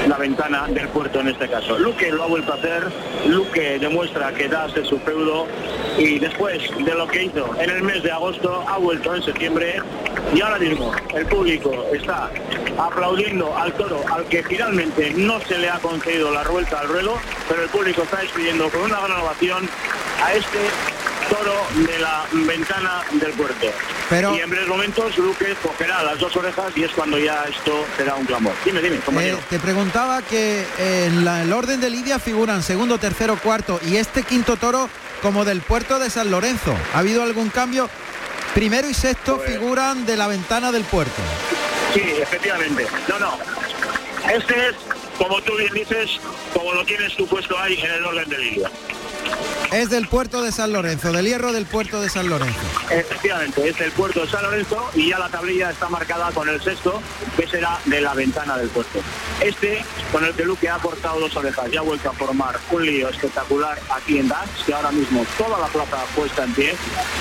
la ventana del puerto en este caso. Luque lo ha vuelto a hacer, Luque demuestra que da de su feudo y después de lo que hizo en el mes de agosto ha vuelto en septiembre y ahora mismo el público está aplaudiendo al toro al que finalmente no se le ha concedido la vuelta al ruedo, pero el público está despidiendo con una gran ovación a este toro de la ventana del puerto. Pero, y en breves momentos Luque cogerá las dos orejas y es cuando ya esto será un clamor. Dime, dime, eh, te preguntaba que en el orden de Lidia figuran segundo, tercero, cuarto y este quinto toro como del puerto de San Lorenzo. ¿Ha habido algún cambio? Primero y sexto pues- figuran de la ventana del puerto. Sí, efectivamente. No, no. Este es, como tú bien dices, como lo tienes tú puesto ahí en el orden de Lidia. Es del puerto de San Lorenzo, del hierro del puerto de San Lorenzo. Efectivamente, es del puerto de San Lorenzo y ya la tablilla está marcada con el sexto, que será de la ventana del puerto. Este, con el que Luque ha cortado dos orejas y ha vuelto a formar un lío espectacular aquí en Dax, que ahora mismo toda la plaza puesta en pie,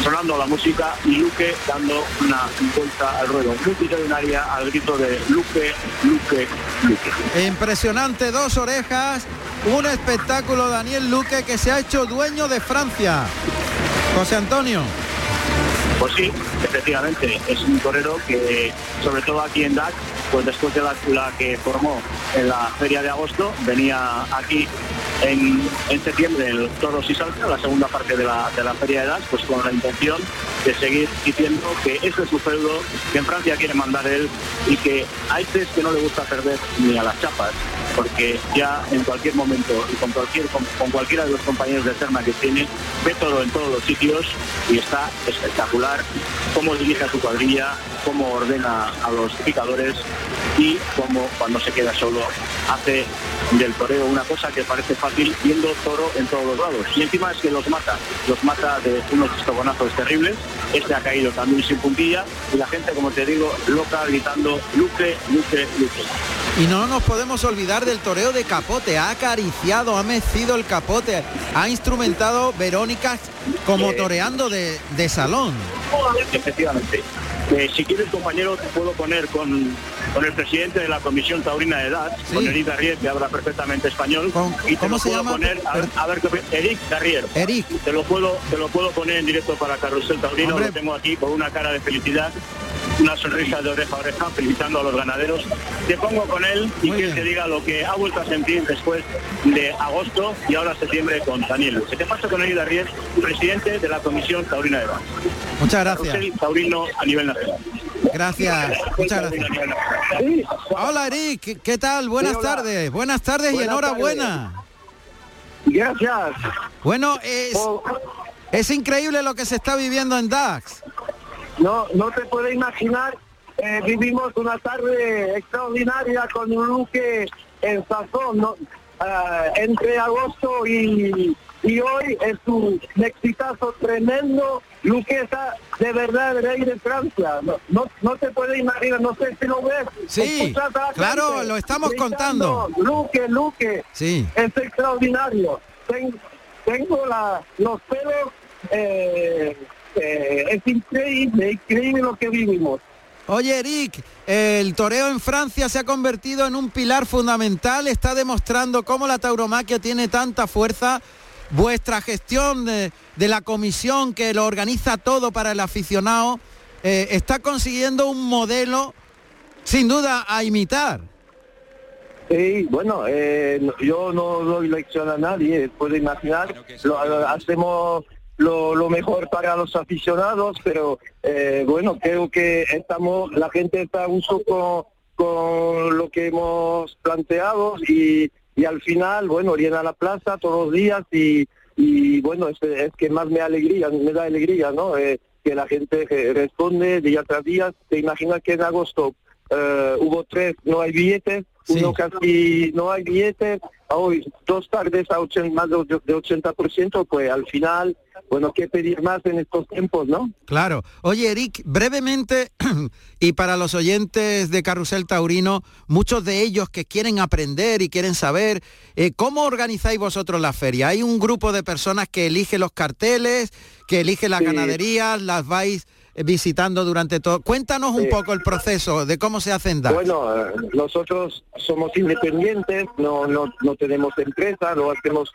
sonando la música y Luque dando una vuelta al ruedo multitudinaria al grito de Luque, Luque, Luque. Impresionante, dos orejas un espectáculo Daniel Luque que se ha hecho dueño de Francia. José Antonio. Pues sí, efectivamente, es un torero que, sobre todo aquí en DAC, pues después de la, la que formó en la feria de agosto, venía aquí en, septiembre el Toros y Salsa, la segunda parte de la, de la Feria de edad, pues con la intención de seguir diciendo que ese es su feudo, que en Francia quiere mandar él y que hay tres que no le gusta perder ni a las chapas, porque ya en cualquier momento y con cualquier con, cualquiera de los compañeros de Terna que tiene, ve todo en todos los sitios y está espectacular cómo dirige a su cuadrilla, cómo ordena a los picadores y cómo cuando se queda solo hace del toreo una cosa que parece fácil viendo toro en todos los lados. Y encima es que los mata, los mata de unos estogonazos terribles. Este ha caído también sin puntilla y la gente, como te digo, loca gritando Luque, Luque, Luque. Y no nos podemos olvidar del toreo de Capote, ha acariciado, ha mecido el capote, ha instrumentado Verónica como toreando de, de salón. Efectivamente. Eh, si quieres, compañero, te puedo poner con, con el presidente de la Comisión Taurina de Edad, con Eric Darrier, que habla perfectamente español. y ¿Cómo se llama? Poner, a, ver, Eric Darrier. Eric. Te lo puedo, te lo puedo poner en directo para Carrusel Taurino, lo tengo aquí con una cara de felicidad una sonrisa de oreja a oreja, felicitando a los ganaderos. Te pongo con él y que él te diga lo que ha vuelto a sentir después de agosto y ahora septiembre con Daniel. Se te pasa con Eric Darrier, presidente de la Comisión Taurina de Edad. Muchas gracias. Carrusel taurino a nivel nacional. Gracias, muchas gracias. Hola Eric, ¿qué tal? Buenas Sí, tardes, buenas tardes y enhorabuena. Gracias. Bueno, es, es increíble lo que se está viviendo en DAX. No, no te puedes imaginar, eh, vivimos una tarde extraordinaria con un Luque en sazón, ¿no? Ah, entre agosto y, y hoy es un exitazo tremendo. Luque está de verdad rey de Francia. No, no, no te puedes imaginar, no sé si lo ves. Sí, claro, gente lo estamos gritando, Luque, Luque. Sí. Es extraordinario. Ten- tengo la, los pelos, eh, eh, es increíble, increíble lo que vivimos. Oye Eric, el toreo en Francia se ha convertido en un pilar fundamental, está demostrando cómo la tauromaquia tiene tanta fuerza. Vuestra gestión de, de la comisión que lo organiza todo para el aficionado eh, está consiguiendo un modelo sin duda a imitar. Sí, bueno, eh, yo no doy lección a nadie, puede imaginar, lo, lo- hacemos lo, lo mejor para los aficionados, pero eh, bueno, creo que estamos, la gente está a gusto con, con lo que hemos planteado y, y al final, bueno, llena la plaza todos los días y, y bueno, es, es que más me alegría, me da alegría, ¿no? Eh, que la gente responde día tras día. Te imaginas que en agosto eh, hubo tres, no hay billetes, uno casi no hay billetes, hoy dos tardes a ochen- más de, och- de 80%, pues al final, bueno, ¿qué pedir más en estos tiempos, no? Claro. Oye, Eric, brevemente, y para los oyentes de Carrusel Taurino, muchos de ellos que quieren aprender y quieren saber, eh, ¿cómo organizáis vosotros la feria? ¿Hay un grupo de personas que elige los carteles, que elige las Sí. ganaderías, las vais visitando durante todo? Cuéntanos un poco el proceso de cómo se hacen DAX. Bueno, eh, nosotros somos independientes, no, no, no tenemos empresa, lo hacemos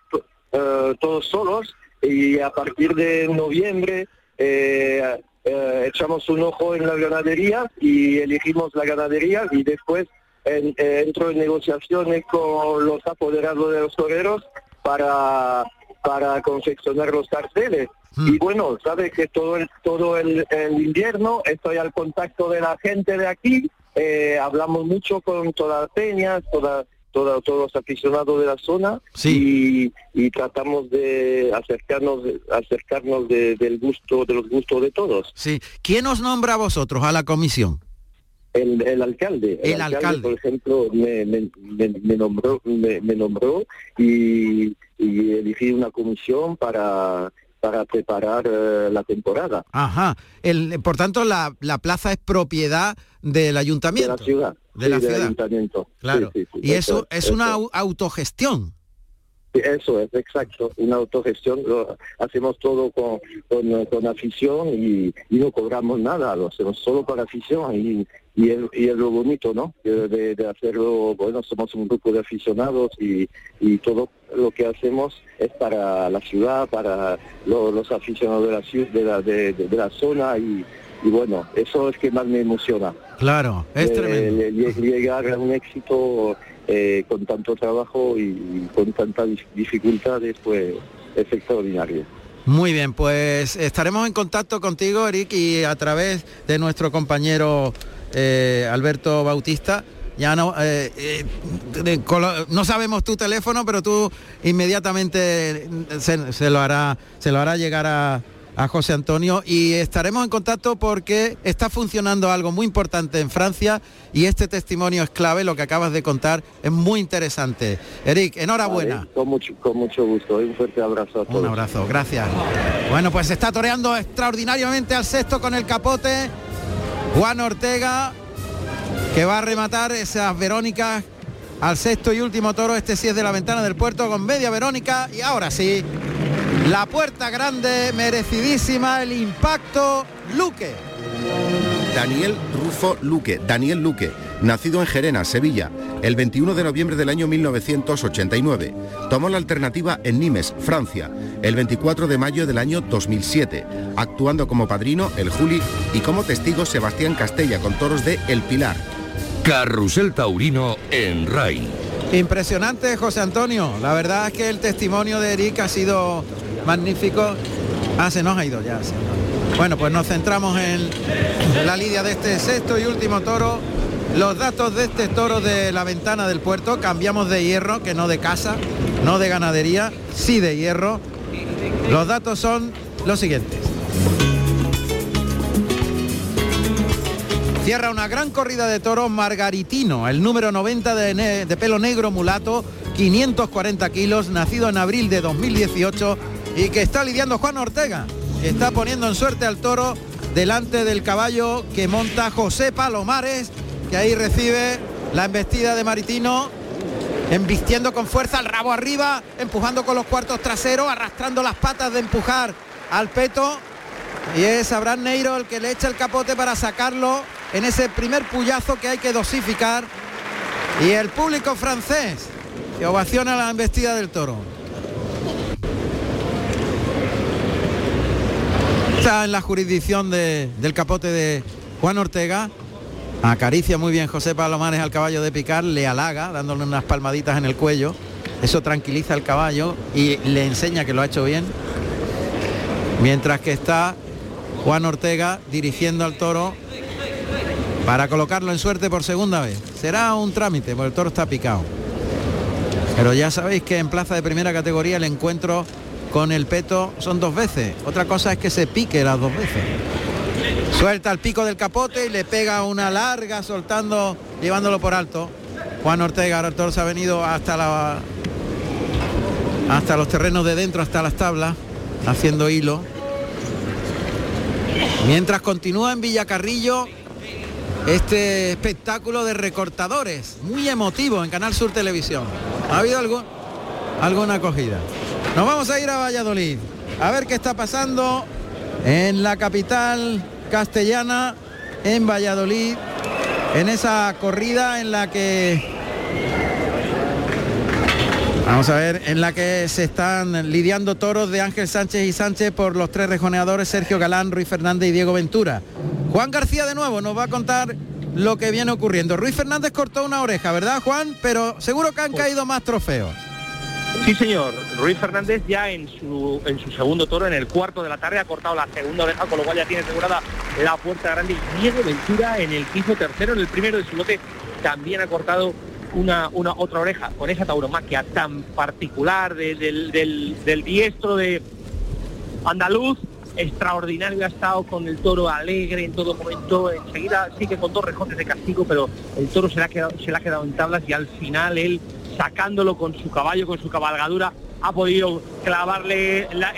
eh, todos solos y a partir de noviembre eh, eh, echamos un ojo en las ganaderías y elegimos la ganadería y después en- eh, entro en negociaciones con los apoderados de los toreros para, para confeccionar los carteles. Y bueno, sabes que todo el todo el, el invierno estoy al contacto de la gente de aquí, eh, hablamos mucho con todas las peñas, toda, toda- todos los aficionados de la zona y, y tratamos de acercarnos acercarnos de- del gusto de los gustos de todos. Sí. ¿Quién os nombra a vosotros a la comisión? El, el alcalde, El alcalde. por ejemplo, me, me- me- me nombró, me, me nombró y, y elegí una comisión para para preparar eh, la temporada Ajá. El, por tanto, la, la plaza es propiedad del ayuntamiento. de la ciudad, De sí, la del ciudad. ayuntamiento. Claro. Sí, sí, sí, y eso, es, es una eso autogestión. Sí, Eso es, exacto, una autogestión, lo hacemos todo con, con, con afición y, y no cobramos nada, lo hacemos solo para afición y, y, es, y es lo bonito, ¿no? De, hacerlo, bueno, somos un grupo de aficionados y, y todo lo que hacemos es para la ciudad, para lo- los aficionados de la, ciudad, de la, de, de- de la zona y, y bueno, eso es que más me emociona. Claro, es Eh, tremendo. le- le- llegar a un éxito eh, con tanto trabajo y con tantas dif- dificultades, pues es extraordinario. Muy bien, pues estaremos en contacto contigo, Eric, y a través de nuestro compañero eh, Alberto Bautista. Ya no, eh, eh, de- no sabemos tu teléfono, pero tú inmediatamente se, se lo hará, se lo hará llegar a, a José Antonio y estaremos en contacto porque está funcionando algo muy importante en Francia y este testimonio es clave, lo que acabas de contar es muy interesante. Eric, enhorabuena. Vale, Con mucho, con mucho gusto. Un fuerte abrazo a todos. Un abrazo, gracias. Bueno, pues se está toreando extraordinariamente al sexto con el capote. Juan Ortega, que va a rematar esas Verónicas al sexto y último toro. Este sí es de la ventana del puerto con media Verónica. Y ahora sí, la puerta grande, merecidísima, el impacto, Luque. Daniel Rufo Luque, Daniel Luque, nacido en Gerena, Sevilla, el 21 de noviembre del año 1989. Tomó la alternativa en Nimes, Francia, el 24 de mayo del año 2007, actuando como padrino el Juli y como testigo Sebastián Castella con toros de El Pilar. Carrusel Taurino en RAI. Impresionante, José Antonio. La verdad es que el testimonio de Eric ha sido magnífico. Ah, se nos ha ido ya. Bueno, pues nos centramos en la lidia de este sexto y último toro. Los datos de este toro de la ventana del puerto, cambiamos de hierro, que no de casa, no de ganadería, sí de hierro. Los datos son los siguientes. Cierra una gran corrida de toros Margaritino, el número 90 de, pelo negro mulato, 540 kilos, nacido en abril de 2018 y que está lidiando Juan Ortega, está poniendo en suerte al toro delante del caballo que monta José Palomares, que ahí recibe la embestida de Maritino, embistiendo con fuerza el rabo arriba, empujando con los cuartos traseros, arrastrando las patas de empujar al peto. Y es Abraham Neiro el que le echa el capote para sacarlo en ese primer puyazo que hay que dosificar. Y el público francés que ovaciona la embestida del toro. Está en la jurisdicción de, del capote de Juan Ortega. Acaricia muy bien José Palomares al caballo de picar, le halaga dándole unas palmaditas en el cuello. Eso tranquiliza al caballo y le enseña que lo ha hecho bien. Mientras que está Juan Ortega dirigiendo al toro para colocarlo en suerte por segunda vez. Será un trámite, porque el toro está picado. Pero ya sabéis que en plaza de primera categoría el encuentro con el peto son dos veces. Otra cosa es que se pique las dos veces. Suelta el pico del capote y le pega una larga soltando, llevándolo por alto. Juan Ortega, ahora el toro se ha venido hasta la hasta los terrenos de dentro, hasta las tablas, haciendo hilo. Mientras continúa en Villacarrillo este espectáculo de recortadores, muy emotivo en Canal Sur Televisión. ¿Ha habido algo, alguna acogida? Nos vamos a ir a Valladolid, a ver qué está pasando en la capital castellana, en Valladolid, en esa corrida en la que... Vamos a ver, en la que se están lidiando toros de Ángel Sánchez y Sánchez por los tres rejoneadores Sergio Galán, Ruiz Fernández y Diego Ventura. Juan García de nuevo nos va a contar lo que viene ocurriendo. Ruiz Fernández cortó una oreja, ¿verdad Juan? Pero seguro que han caído más trofeos. Sí, señor. Ruiz Fernández ya en su, en su segundo toro, en el cuarto de la tarde, ha cortado la segunda oreja, con lo cual ya tiene asegurada la puerta grande. Y Diego Ventura en el quinto tercero, en el primero de su lote, también ha cortado una, una otra oreja, con esa tauromaquia tan particular de, del, del, del diestro de andaluz, extraordinario ha estado con el toro alegre en todo momento, enseguida sí que con dos rejones de castigo, pero el toro se le ha quedado, se le ha quedado en tablas y al final él sacándolo con su caballo, con su cabalgadura, ha podido clavarle la,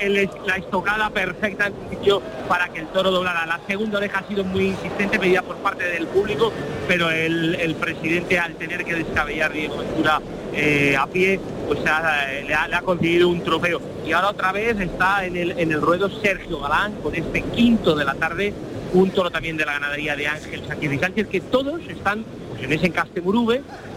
estocada perfecta en sitio para que el toro doblara. La segunda oreja ha sido muy insistente, pedida por parte del público, pero el, presidente al tener que descabellar Diego Ventura eh, a pie, pues ha- le, ha, le conseguido un trofeo. Y ahora otra vez está en el, en el ruedo Sergio Galán con este quinto de la tarde, un toro también de la ganadería de Ángel Sánchez y que todos están pues, en ese encaste Murube, mm,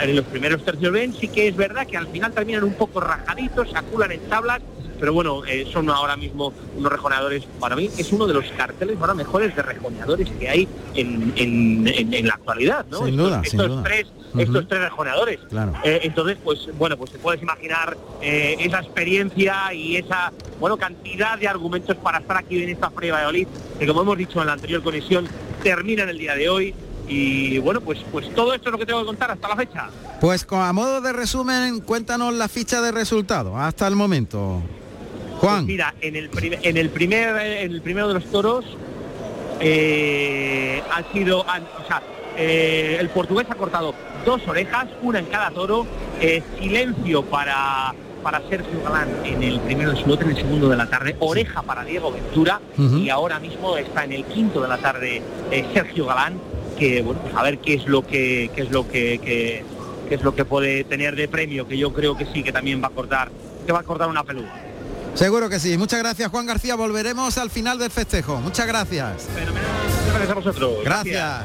en los primeros tercios ven, sí que es verdad que al final terminan un poco rajaditos, se aculan en tablas, pero bueno, eh, son ahora mismo unos rejoneadores, para mí es uno de los carteles ahora mejores de rejoneadores que hay en, en- en- en la actualidad, ¿no? Sin Estos- duda, sin estos duda. tres, estos tres rejoneadores. Claro. Eh, entonces, pues bueno, pues te puedes imaginar eh, esa experiencia y esa bueno cantidad de argumentos para estar aquí en esta prueba de Valladolid, que como hemos dicho en la anterior conexión, termina en el día de hoy. Y bueno, pues pues todo esto es lo que tengo que contar hasta la fecha. Pues con- a modo de resumen, cuéntanos la ficha de resultados hasta el momento. Juan. Pues mira, en el, en el primer en el primero de los toros eh, ha sido, han- o sea, eh, el portugués ha cortado dos orejas, una en cada toro, eh, silencio para para Sergio Galán en el primero de su lote, en el segundo de la tarde, oreja para Diego Ventura y ahora mismo está en el quinto de la tarde eh, Sergio Galán, que bueno, pues a ver qué es lo que qué es lo que, que- qué es lo que puede tener de premio, que yo creo que sí que también va a cortar, que va a cortar una peluda. Seguro que sí. Muchas gracias, Juan García. Volveremos al final del festejo. Muchas gracias. Gracias a vosotros. Gracias.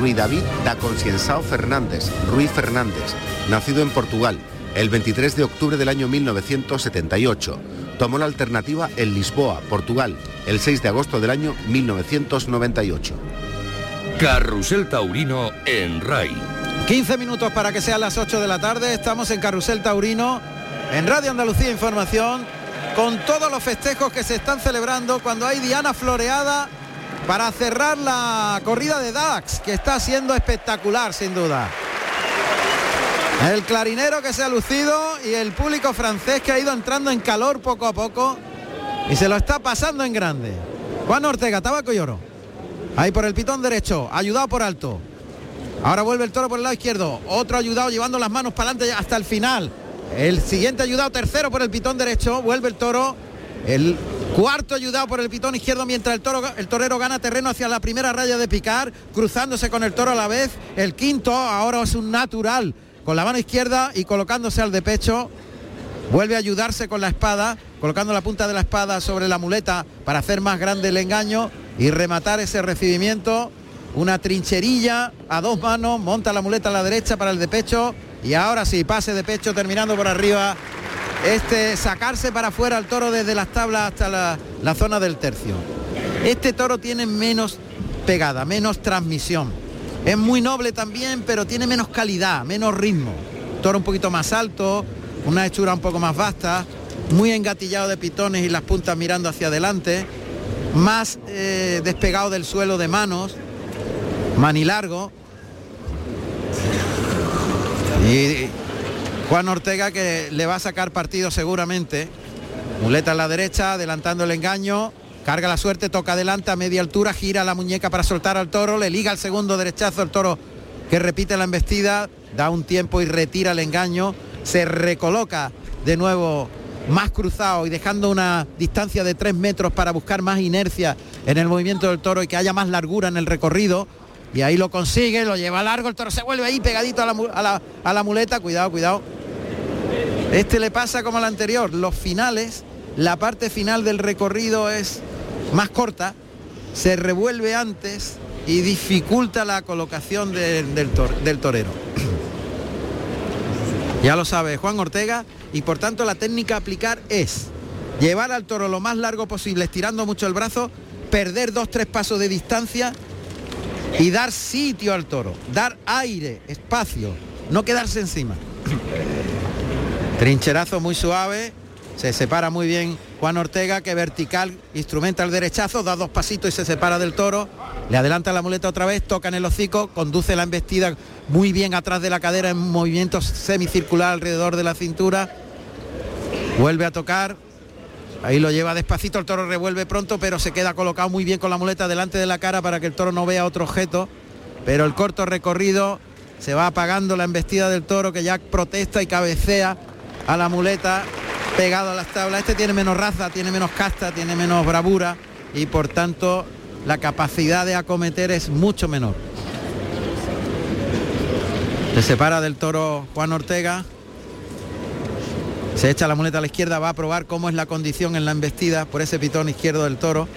Rui David da Concienzao Fernández, Ruiz Fernández, nacido en Portugal el 23 de octubre del año 1978. Tomó la alternativa en Lisboa, Portugal, el 6 de agosto del año 1998. Carrusel Taurino en RAI. 15 minutos para que sean las 8 de la tarde. Estamos en Carrusel Taurino, en Radio Andalucía Información. con todos los festejos que se están celebrando cuando hay Diana floreada para cerrar la corrida de Dax, que está siendo espectacular sin duda. El clarinero que se ha lucido y el público francés que ha ido entrando en calor poco a poco y se lo está pasando en grande. Juan Ortega, tabaco y oro. Ahí por el pitón derecho, ayudado por alto. Ahora vuelve el toro por el lado izquierdo. Otro ayudado llevando las manos para adelante hasta el final. El siguiente ayudado tercero por el pitón derecho. Vuelve el toro. El cuarto ayudado por el pitón izquierdo mientras el, toro, el torero gana terreno hacia la primera raya de picar, cruzándose con el toro a la vez. El quinto ahora es un natural con la mano izquierda y colocándose al de pecho. Vuelve a ayudarse con la espada, colocando la punta de la espada sobre la muleta para hacer más grande el engaño y rematar ese recibimiento. Una trincherilla a dos manos, monta la muleta a la derecha para el de pecho y ahora sí, pase de pecho terminando por arriba. Este sacarse para afuera al toro desde las tablas hasta la, la zona del tercio. Este toro tiene menos pegada, menos transmisión. Es muy noble también, pero tiene menos calidad, menos ritmo. Toro un poquito más alto, una hechura un poco más vasta, muy engatillado de pitones y las puntas mirando hacia adelante, más eh, despegado del suelo de manos, manilargo. Y Juan Ortega que le va a sacar partido seguramente. Muleta a la derecha, adelantando el engaño, carga la suerte, toca adelante a media altura, gira la muñeca para soltar al toro, le liga el segundo derechazo al toro que repite la embestida, da un tiempo y retira el engaño, se recoloca de nuevo más cruzado y dejando una distancia de tres metros para buscar más inercia en el movimiento del toro y que haya más largura en el recorrido. Y ahí lo consigue, lo lleva largo, el toro se vuelve ahí pegadito a la, a la, a la muleta, cuidado, cuidado. Este le pasa como al anterior, los finales, la parte final del recorrido es más corta, se revuelve antes y dificulta la colocación de, del, del torero. Ya lo sabe Juan Ortega y por tanto la técnica a aplicar es llevar al toro lo más largo posible, estirando mucho el brazo, perder dos, tres pasos de distancia y dar sitio al toro, dar aire, espacio, no quedarse encima. Trincherazo muy suave, se separa muy bien Juan Ortega que vertical instrumenta el derechazo, da dos pasitos y se separa del toro, le adelanta la muleta otra vez, toca en el hocico, conduce la embestida muy bien atrás de la cadera en movimiento semicircular alrededor de la cintura, vuelve a tocar, ahí lo lleva despacito, el toro revuelve pronto, pero se queda colocado muy bien con la muleta delante de la cara para que el toro no vea otro objeto, pero el corto recorrido se va apagando la embestida del toro que ya protesta y cabecea a la muleta pegado a las tablas. Este tiene menos raza, tiene menos casta, tiene menos bravura y por tanto la capacidad de acometer es mucho menor. Se separa del toro Juan Ortega. Se echa la muleta a la izquierda, va a probar cómo es la condición en la embestida por ese pitón izquierdo del toro.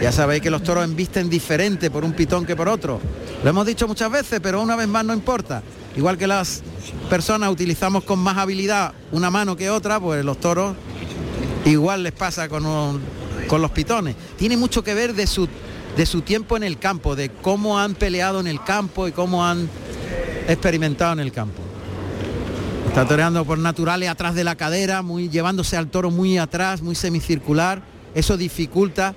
Ya sabéis que los toros embisten diferente por un pitón que por otro. Lo hemos dicho muchas veces, pero una vez más no importa. Igual que las personas utilizamos con más habilidad una mano que otra, pues los toros igual les pasa con, con los pitones. Tiene mucho que ver de su, de su tiempo en el campo, de cómo han peleado en el campo y cómo han experimentado en el campo. Está toreando por naturales atrás de la cadera, muy, llevándose al toro muy atrás, muy semicircular. Eso dificulta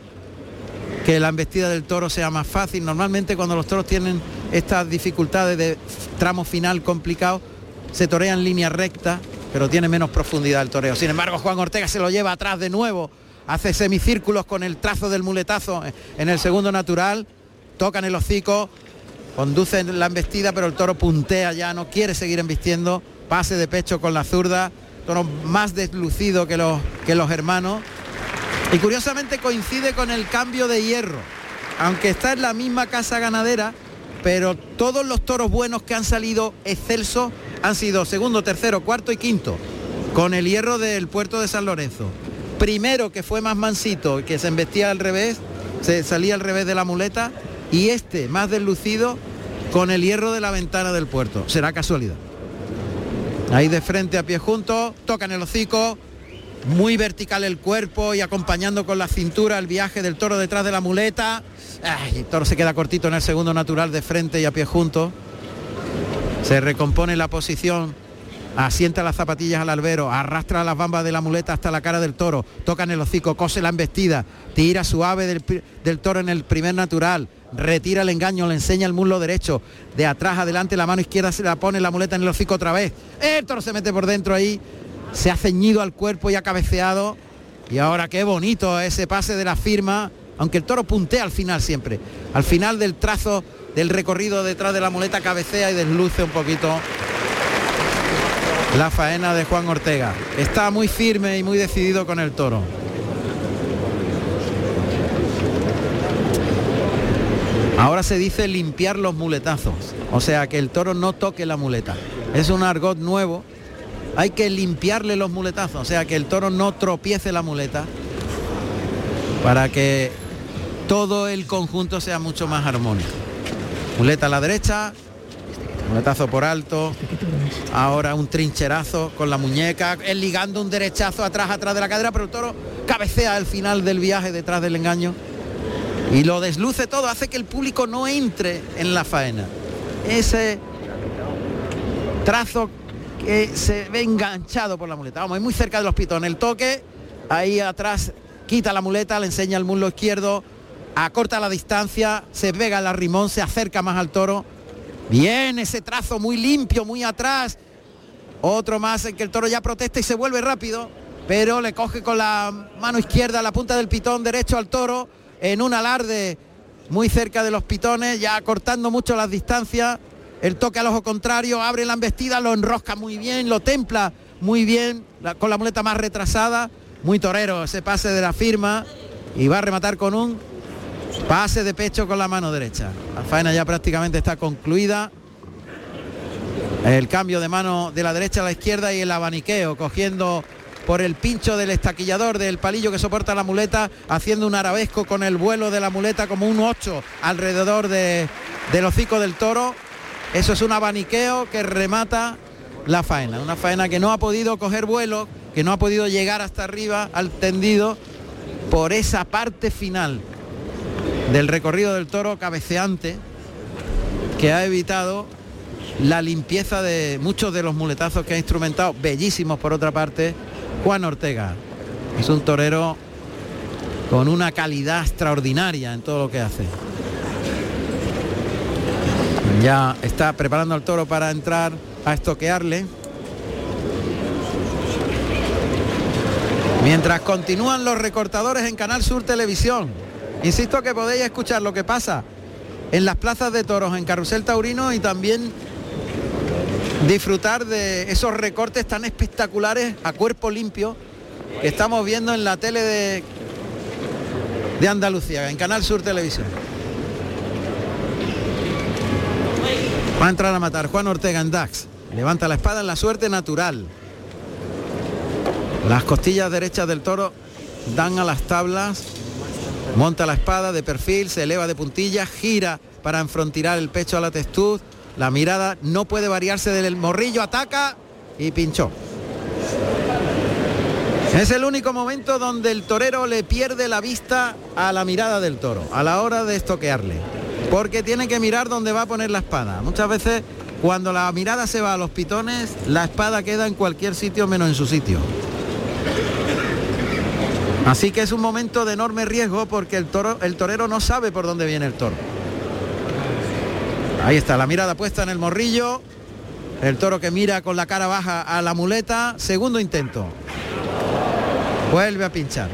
que la embestida del toro sea más fácil. Normalmente cuando los toros tienen estas dificultades de tramo final complicado, se torea en línea recta, pero tiene menos profundidad el toreo. Sin embargo, Juan Ortega se lo lleva atrás de nuevo, hace semicírculos con el trazo del muletazo en el segundo natural, tocan el hocico, conducen la embestida, pero el toro puntea ya, no quiere seguir embistiendo, pase de pecho con la zurda, toro más deslucido que los, que los hermanos. Y curiosamente coincide con el cambio de hierro, aunque está en la misma casa ganadera, pero todos los toros buenos que han salido excelsos han sido segundo, tercero, cuarto y quinto, con el hierro del puerto de San Lorenzo. Primero que fue más mansito, que se embestía al revés, se salía al revés de la muleta, y este más deslucido con el hierro de la ventana del puerto. Será casualidad. Ahí de frente a pie juntos, tocan el hocico, muy vertical el cuerpo y acompañando con la cintura el viaje del toro detrás de la muleta. Ay, el toro se queda cortito en el segundo natural de frente y a pie juntos. Se recompone la posición asienta las zapatillas al albero, arrastra las bambas de la muleta hasta la cara del toro, toca en el hocico, cose la embestida, tira suave del, del toro en el primer natural, retira el engaño, le enseña el muslo derecho, de atrás adelante la mano izquierda se la pone la muleta en el hocico otra vez, el toro se mete por dentro ahí, se ha ceñido al cuerpo y ha cabeceado, y ahora qué bonito ese pase de la firma, aunque el toro puntea al final siempre, al final del trazo del recorrido detrás de la muleta cabecea y desluce un poquito la faena de Juan Ortega. Está muy firme y muy decidido con el toro. Ahora se dice limpiar los muletazos, o sea que el toro no toque la muleta. Es un argot nuevo. Hay que limpiarle los muletazos, o sea que el toro no tropiece la muleta para que todo el conjunto sea mucho más armónico. Muleta a la derecha, muletazo por alto, ahora un trincherazo con la muñeca, él ligando un derechazo atrás, atrás de la cadera, pero el toro cabecea al final del viaje detrás del engaño y lo desluce todo, hace que el público no entre en la faena. Ese trazo que se ve enganchado por la muleta. Vamos, muy cerca de los pitones. El toque, ahí atrás quita la muleta, le enseña el muslo izquierdo, acorta la distancia, se pega el arrimón, se acerca más al toro. Bien, ese trazo muy limpio, muy atrás. Otro más en que el toro ya protesta y se vuelve rápido, pero le coge con la mano izquierda la punta del pitón derecho al toro en un alarde muy cerca de los pitones, ya cortando mucho las distancias. El toque al ojo contrario, abre la embestida, lo enrosca muy bien, lo templa muy bien, con la muleta más retrasada. Muy torero ese pase de la firma y va a rematar con un pase de pecho con la mano derecha. La faena ya prácticamente está concluida. El cambio de mano de la derecha a la izquierda y el abaniqueo cogiendo por el pincho del estaquillador del palillo que soporta la muleta, haciendo un arabesco con el vuelo de la muleta como un 8 alrededor de, del hocico del toro. Eso es un abaniqueo que remata la faena, una faena que no ha podido coger vuelo, que no ha podido llegar hasta arriba al tendido por esa parte final del recorrido del toro cabeceante que ha evitado la limpieza de muchos de los muletazos que ha instrumentado, bellísimos por otra parte, Juan Ortega. Es un torero con una calidad extraordinaria en todo lo que hace. Ya está preparando al toro para entrar a estoquearle. Mientras continúan los recortadores en Canal Sur Televisión. Insisto que podéis escuchar lo que pasa en las plazas de toros en Carrusel Taurino y también disfrutar de esos recortes tan espectaculares a cuerpo limpio que estamos viendo en la tele de, de Andalucía, en Canal Sur Televisión. Va a entrar a matar Juan Ortega en Dax. Levanta la espada en la suerte natural. Las costillas derechas del toro dan a las tablas. Monta la espada de perfil, se eleva de puntilla, gira para enfrontirar el pecho a la textud. La mirada no puede variarse del morrillo, ataca y pinchó. Es el único momento donde el torero le pierde la vista a la mirada del toro, a la hora de estoquearle. Porque tiene que mirar dónde va a poner la espada. Muchas veces cuando la mirada se va a los pitones, la espada queda en cualquier sitio menos en su sitio. Así que es un momento de enorme riesgo porque el, toro, el torero no sabe por dónde viene el toro. Ahí está, la mirada puesta en el morrillo. El toro que mira con la cara baja a la muleta. Segundo intento. Vuelve a pinchar.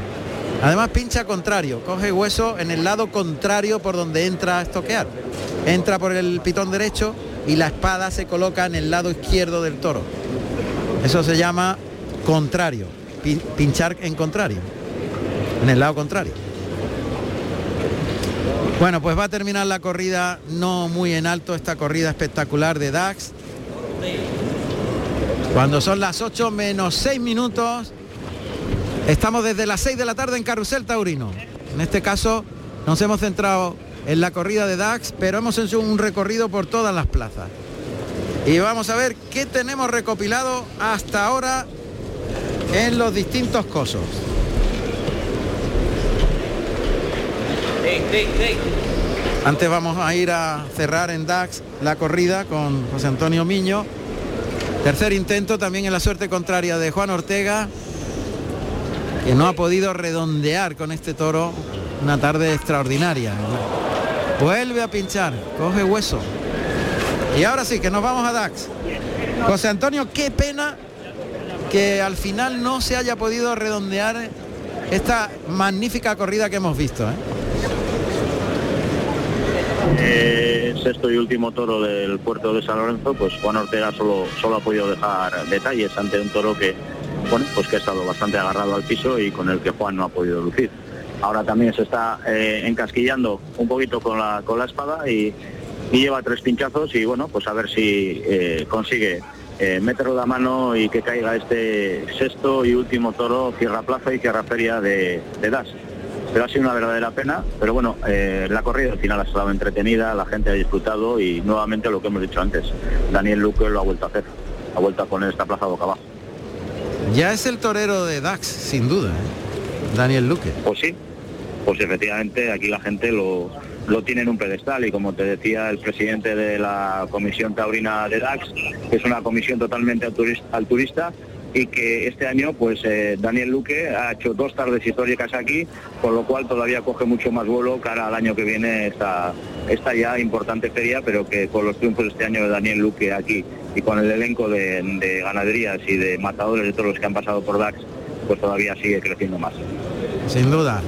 Además pincha contrario. Coge hueso en el lado contrario por donde entra a estoquear. Entra por el pitón derecho y la espada se coloca en el lado izquierdo del toro. Eso se llama contrario. Pinchar en contrario. En el lado contrario. Bueno, pues va a terminar la corrida no muy en alto, esta corrida espectacular de Dax. Cuando son las 8 menos 6 minutos, estamos desde las 6 de la tarde en Carrusel Taurino. En este caso nos hemos centrado en la corrida de Dax, pero hemos hecho un recorrido por todas las plazas. Y vamos a ver qué tenemos recopilado hasta ahora en los distintos cosos. Antes vamos a ir a cerrar en DAX la corrida con José Antonio Miño Tercer intento también en la suerte contraria de Juan Ortega, que no ha podido redondear con este toro una tarde extraordinaria. Vuelve a pinchar, coge hueso. Y ahora sí, que nos vamos a Dax. José Antonio, qué pena que al final no se haya podido redondear esta magnífica corrida que hemos visto. ¿eh? Eh, sexto y último toro del puerto de San Lorenzo, pues Juan Ortega solo, solo ha podido dejar detalles ante un toro que, bueno, pues que ha estado bastante agarrado al piso y con el que Juan no ha podido lucir. Ahora también se está eh, encasquillando un poquito con la, con la espada y, lleva tres pinchazos y bueno, pues a ver si eh, consigue meterlo la mano y que caiga este sexto y último toro, Tierra Plaza y Tierra Feria de, de Das pero ha sido una verdadera pena. Pero bueno, eh, la corrida al final ha estado entretenida, la gente ha disfrutado y nuevamente lo que hemos dicho antes, Daniel Luque lo ha vuelto a hacer, ha vuelto a poner esta plaza boca abajo. Ya es el torero de Dax, sin duda, ¿eh? Daniel Luque. Pues sí, pues efectivamente aquí la gente lo, lo tiene en un pedestal y como te decía el presidente de la Comisión Taurina de DAX, que es una comisión totalmente alturista y que este año pues eh, Daniel Luque ha hecho dos tardes históricas aquí, con lo cual todavía coge mucho más vuelo cara al año que viene esta, esta ya importante feria, pero que con los triunfos este año de Daniel Luque aquí y con el elenco de, ganaderías y de matadores de todos los que han pasado por DAX, pues todavía sigue creciendo más. Sin duda.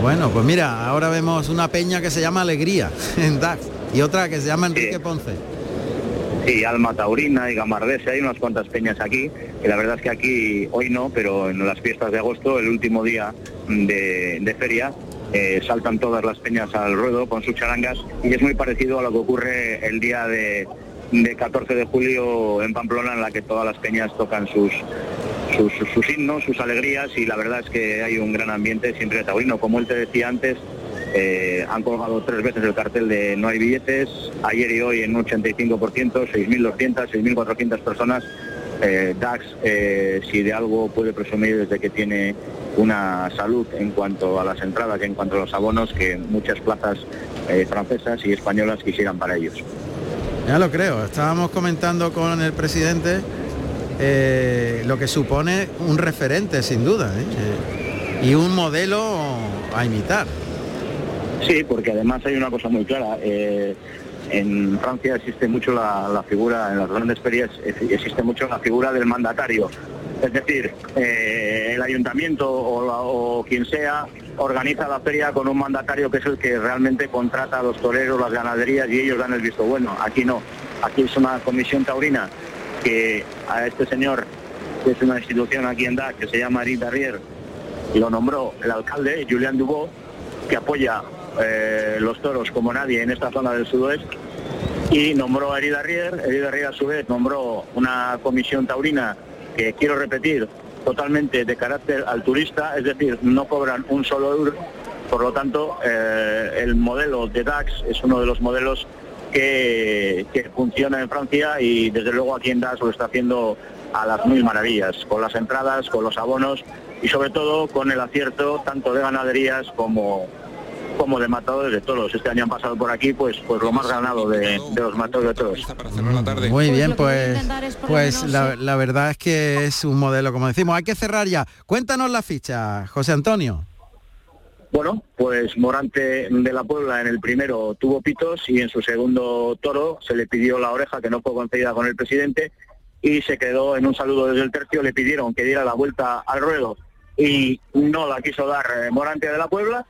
Bueno, pues mira, ahora vemos una peña que se llama Alegría en DAX y otra que se llama Enrique Ponce. Sí, Alma Taurina y Gamardese, hay unas cuantas peñas aquí, y la verdad es que aquí, hoy no, pero en las fiestas de agosto, el último día de, feria, eh, saltan todas las peñas al ruedo con sus charangas y es muy parecido a lo que ocurre el día de, 14 de julio en Pamplona, en la que todas las peñas tocan sus, sus, sus, himnos, sus alegrías y la verdad es que hay un gran ambiente siempre taurino. Como él te decía antes, eh, han colgado tres veces el cartel de no hay billetes, ayer y hoy en un 85%, 6.200, 6.400 personas. Eh, DAX, eh, si de algo puede presumir desde que tiene una salud en cuanto a las entradas en cuanto a los abonos que muchas plazas francesas y españolas quisieran para ellos. Ya lo creo, estábamos comentando con el presidente lo que supone un referente sin duda y un modelo a imitar. Sí, porque además hay una cosa muy clara. Eh, en Francia existe mucho la, figura, en las grandes ferias existe mucho la figura del mandatario. Es decir, eh, el ayuntamiento o, quien sea organiza la feria con un mandatario que es el que realmente contrata a los toreros, las ganaderías y ellos dan el visto bueno. Aquí no. Aquí es una comisión taurina que a este señor, que es una institución aquí en DAC, que se llama Eric Darrier, lo nombró el alcalde, Julián Dubó, que apoya eh, los toros como nadie en esta zona del sudoeste y nombró a Herida Rier. Herida Rier a su vez nombró una comisión taurina que quiero repetir totalmente de carácter al turista, es decir, no cobran un solo euro. Por lo tanto, eh, el modelo de DAX es uno de los modelos que, que, funciona en Francia y desde luego aquí en DAX lo está haciendo a las mil maravillas, con las entradas, con los abonos y sobre todo con el acierto tanto de ganaderías como, como de matadores de toros. Este año han pasado por aquí, pues, pues lo más ganado de, los matadores de toros. Muy bien, pues, pues la, verdad es que es un modelo, como decimos. Hay que cerrar ya. Cuéntanos la ficha, José Antonio. Bueno, pues Morante de la Puebla en el primero tuvo pitos y en su segundo toro se le pidió la oreja que no fue concedida con el presidente y se quedó en un saludo desde el tercio, le pidieron que diera la vuelta al ruedo y no la quiso dar eh, Morante de la Puebla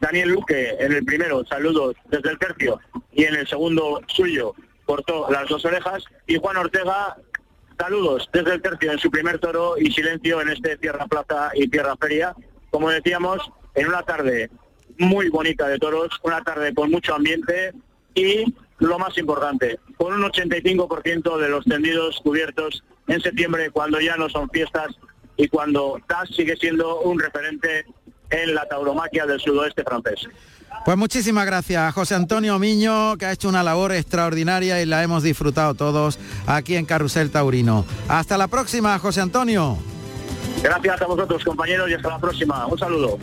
Daniel Luque en el primero, saludos desde el tercio, y en el segundo suyo cortó las dos orejas, y Juan Ortega, saludos desde el tercio en su primer toro y silencio en este Tierra Plaza y Tierra Feria. Como decíamos, en una tarde muy bonita de toros, una tarde con mucho ambiente y lo más importante, con un 85% de los tendidos cubiertos en septiembre cuando ya no son fiestas y cuando TAS sigue siendo un referente en la tauromaquia del sudoeste francés. Pues muchísimas gracias José Antonio Miño, que ha hecho una labor extraordinaria y la hemos disfrutado todos aquí en Carrusel Taurino. Hasta la próxima, José Antonio. Gracias a vosotros, compañeros, y hasta la próxima. Un saludo.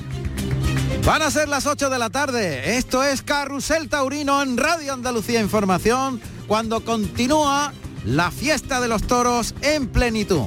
Van a ser las 8 de la tarde. Esto es Carrusel Taurino en Radio Andalucía Información, cuando continúa la fiesta de los toros en plenitud.